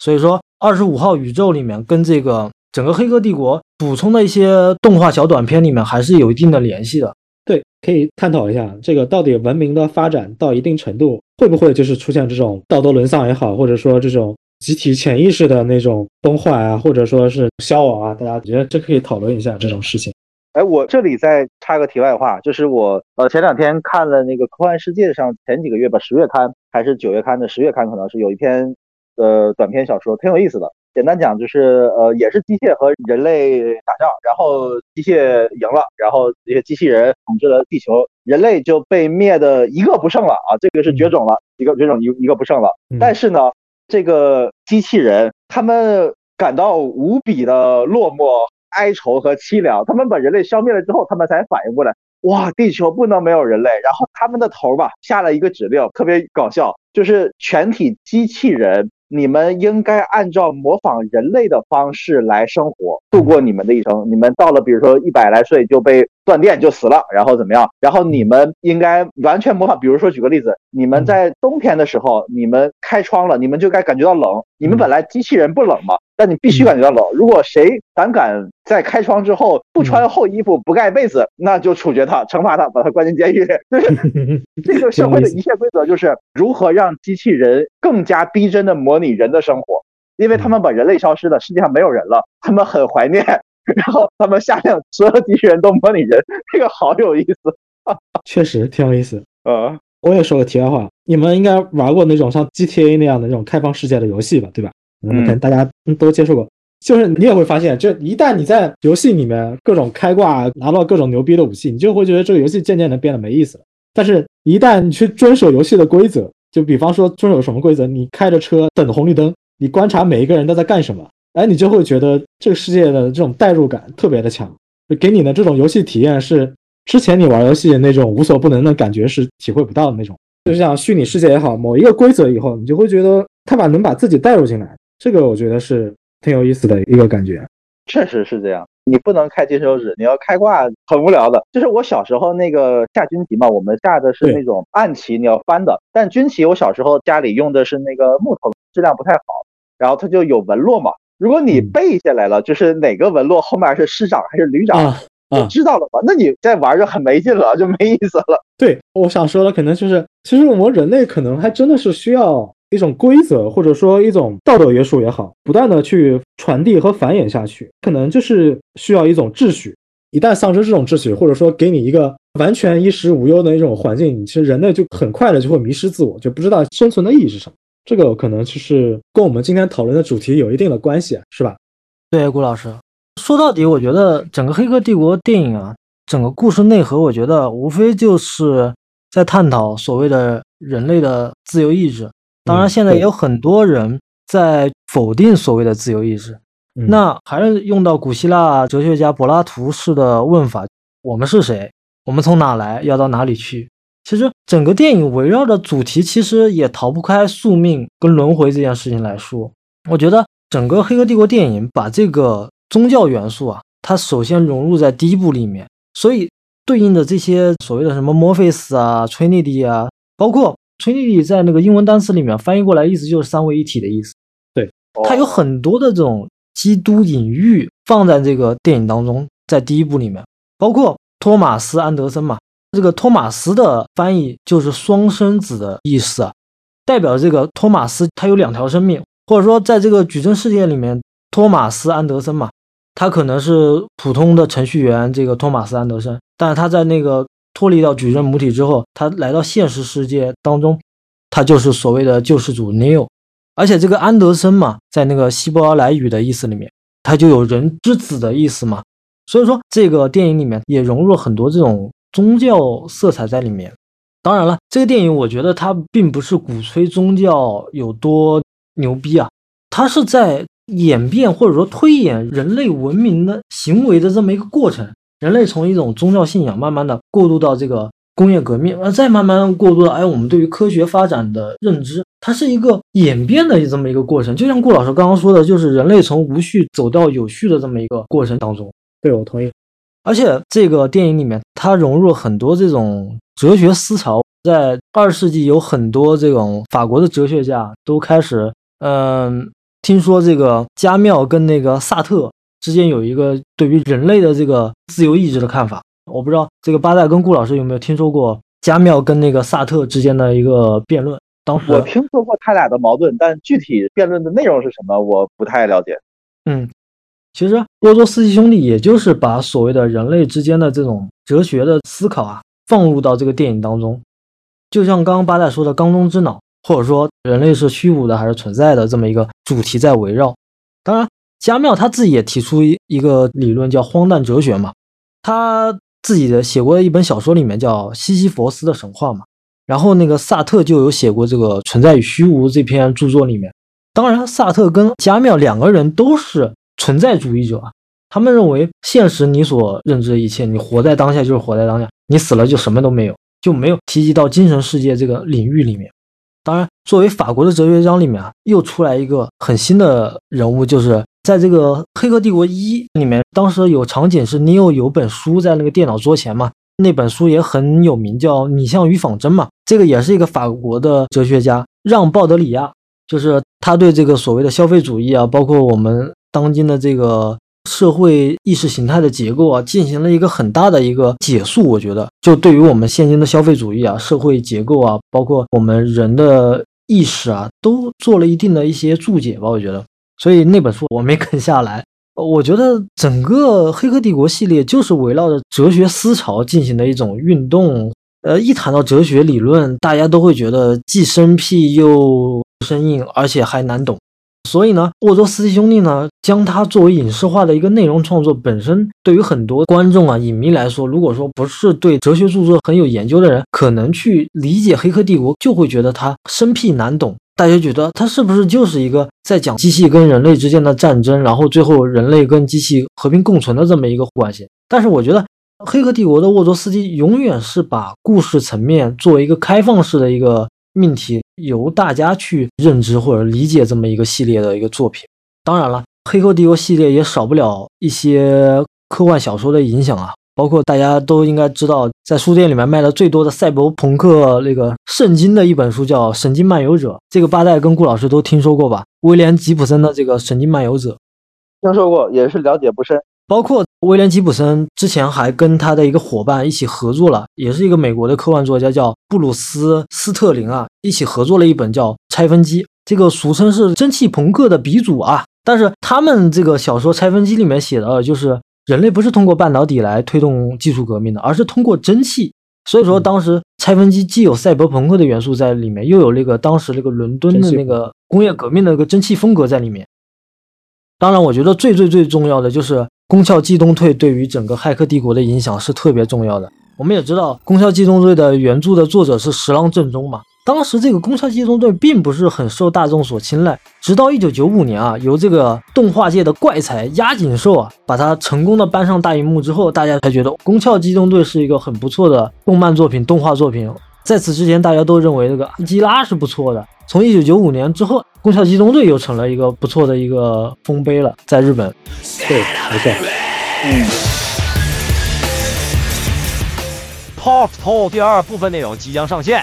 所以说，二十五号宇宙里面跟这个整个黑客帝国补充的一些动画小短片里面还是有一定的联系的。对，可以探讨一下这个到底文明的发展到一定程度。会不会就是出现这种道德沦丧也好，或者说这种集体潜意识的那种崩坏啊，或者说是消亡啊？大家觉得这可以讨论一下这种事情。哎，我这里再插个题外话，就是我呃前两天看了那个科幻世界上前几个月吧，十月刊还是九月刊的十月刊，可能是有一篇呃短篇小说，挺有意思的。简单讲就是呃也是机械和人类打仗，然后机械赢了，然后这些机器人统治了地球，人类就被灭的一个不剩了啊，这个是绝种了，一个绝种一一个不剩了。但是呢，这个机器人他们感到无比的落寞。哀愁和凄凉，他们把人类消灭了之后，他们才反应过来，哇，地球不能没有人类。然后他们的头吧下了一个指令，特别搞笑，就是全体机器人。你们应该按照模仿人类的方式来生活，度过你们的一生。你们到了，比如说一百来岁就被断电就死了，然后怎么样？然后你们应该完全模仿。比如说举个例子，你们在冬天的时候，你们开窗了，你们就该感觉到冷。你们本来机器人不冷嘛，但你必须感觉到冷。如果谁胆敢在开窗之后不穿厚衣服、不盖被子，那就处决他，惩罚他，把他关进监狱。就是 这个社会的一切规则，就是如何让机器人更加逼真的模拟人的生活，因为他们把人类消失了，世界上没有人了，他们很怀念，然后他们下令所有机器人都模拟人，这个好有意思。确实挺有意思。呃，我也说个题外话，你们应该玩过那种像 GTA 那样的那种开放世界的游戏吧？对吧？嗯，可能大家都接触过。就是你也会发现，就一旦你在游戏里面各种开挂，拿到各种牛逼的武器，你就会觉得这个游戏渐渐的变得没意思了。但是，一旦你去遵守游戏的规则，就比方说遵守什么规则，你开着车等红绿灯，你观察每一个人都在干什么，哎，你就会觉得这个世界的这种代入感特别的强，就给你的这种游戏体验是之前你玩游戏那种无所不能的感觉是体会不到的那种。就像虚拟世界也好，某一个规则以后，你就会觉得他把能把自己带入进来，这个我觉得是。挺有意思的一个感觉，确实是这样。你不能开金手指，你要开挂很无聊的。就是我小时候那个下军棋嘛，我们下的是那种暗棋，你要翻的。但军棋我小时候家里用的是那个木头，质量不太好，然后它就有纹络嘛。如果你背下来了，就是哪个纹络后面是师长还是旅长，啊，知道了吧？那你再玩就很没劲了，就没意思了。对，我想说的可能就是，其实我们人类可能还真的是需要。一种规则，或者说一种道德约束也好，不断的去传递和繁衍下去，可能就是需要一种秩序。一旦丧失这种秩序，或者说给你一个完全衣食无忧的一种环境，其实人类就很快的就会迷失自我，就不知道生存的意义是什么。这个可能就是跟我们今天讨论的主题有一定的关系，是吧？对，顾老师说到底，我觉得整个《黑客帝国》电影啊，整个故事内核，我觉得无非就是在探讨所谓的人类的自由意志。当然，现在也有很多人在否定所谓的自由意志。那还是用到古希腊哲学家柏拉图式的问法：我们是谁？我们从哪来？要到哪里去？其实整个电影围绕的主题，其实也逃不开宿命跟轮回这件事情来说。我觉得整个《黑客帝国》电影把这个宗教元素啊，它首先融入在第一部里面，所以对应的这些所谓的什么墨菲斯啊、崔尼迪啊，包括。Trinity 在那个英文单词里面翻译过来，意思就是三位一体的意思。对，它有很多的这种基督隐喻放在这个电影当中，在第一部里面，包括托马斯·安德森嘛，这个托马斯的翻译就是双生子的意思啊，代表这个托马斯他有两条生命，或者说在这个矩阵世界里面，托马斯·安德森嘛，他可能是普通的程序员，这个托马斯·安德森，但是他在那个。脱离到矩阵母体之后，他来到现实世界当中，他就是所谓的救世主 Neo。而且这个安德森嘛，在那个希伯来语的意思里面，他就有人之子的意思嘛。所以说，这个电影里面也融入了很多这种宗教色彩在里面。当然了，这个电影我觉得它并不是鼓吹宗教有多牛逼啊，它是在演变或者说推演人类文明的行为的这么一个过程。人类从一种宗教信仰慢慢的过渡到这个工业革命，呃，再慢慢过渡到哎，我们对于科学发展的认知，它是一个演变的这么一个过程。就像顾老师刚刚说的，就是人类从无序走到有序的这么一个过程当中。对，我同意。而且这个电影里面，它融入了很多这种哲学思潮，在二十世纪有很多这种法国的哲学家都开始，嗯，听说这个加缪跟那个萨特。之间有一个对于人类的这个自由意志的看法，我不知道这个八代跟顾老师有没有听说过加缪跟那个萨特之间的一个辩论。当时我听说过他俩的矛盾，但具体辩论的内容是什么，我不太了解。嗯，其实波多斯基兄弟也就是把所谓的人类之间的这种哲学的思考啊，放入到这个电影当中。就像刚刚八代说的“缸中之脑”，或者说人类是虚无的还是存在的这么一个主题在围绕。加缪他自己也提出一一个理论叫荒诞哲学嘛。他自己的写过的一本小说里面叫《西西弗斯的神话》嘛。然后那个萨特就有写过这个《存在与虚无》这篇著作里面。当然，萨特跟加缪两个人都是存在主义者啊，他们认为现实你所认知的一切，你活在当下就是活在当下，你死了就什么都没有，就没有提及到精神世界这个领域里面。当然，作为法国的哲学家里面啊，又出来一个很新的人物，就是在这个《黑客帝国一》里面，当时有场景是 Neo 有本书在那个电脑桌前嘛，那本书也很有名，叫《拟像与仿真》嘛，这个也是一个法国的哲学家让·鲍德里亚。就是他对这个所谓的消费主义啊，包括我们当今的这个社会意识形态的结构啊，进行了一个很大的一个解述。我觉得，就对于我们现今的消费主义啊、社会结构啊，包括我们人的意识啊，都做了一定的一些注解吧。我觉得，所以那本书我没啃下来。我觉得整个《黑客帝国》系列就是围绕着哲学思潮进行的一种运动。呃，一谈到哲学理论，大家都会觉得既生僻又生硬，而且还难懂。所以呢，沃多斯基兄弟呢，将它作为影视化的一个内容创作，本身对于很多观众啊、影迷来说，如果说不是对哲学著作很有研究的人，可能去理解《黑客帝国》，就会觉得它生僻难懂。大家觉得它是不是就是一个在讲机器跟人类之间的战争，然后最后人类跟机器和平共存的这么一个关系？但是我觉得。《黑客帝国》的沃卓斯基永远是把故事层面作为一个开放式的一个命题，由大家去认知或者理解这么一个系列的一个作品。当然了，《黑客帝国》系列也少不了一些科幻小说的影响啊，包括大家都应该知道，在书店里面卖的最多的赛博朋克那个圣经的一本书叫《神经漫游者》，这个八代跟顾老师都听说过吧？威廉吉普森的这个《神经漫游者》，听说过，也是了解不深。包括威廉吉普森之前还跟他的一个伙伴一起合作了，也是一个美国的科幻作家，叫布鲁斯斯特林啊，一起合作了一本叫《拆分机》，这个俗称是蒸汽朋克的鼻祖啊。但是他们这个小说《拆分机》里面写的，就是人类不是通过半导体来推动技术革命的，而是通过蒸汽。所以说，当时拆分机既有赛博朋克的元素在里面，又有那个当时那个伦敦的那个工业革命的那个蒸汽风格在里面。当然，我觉得最最最重要的就是。《攻壳机动队》对于整个《骇客帝国》的影响是特别重要的。我们也知道，《攻壳机动队》的原著的作者是十郎正宗嘛。当时这个《攻壳机动队》并不是很受大众所青睐，直到一九九五年啊，由这个动画界的怪才押井寿啊，把它成功的搬上大荧幕之后，大家才觉得《攻壳机动队》是一个很不错的动漫作品、动画作品。在此之前，大家都认为这个阿基拉是不错的。从一九九五年之后，《攻壳机动队》又成了一个不错的一个丰碑了，在日本。对，没错。嗯。Talk Talk 第二部分内容即将上线。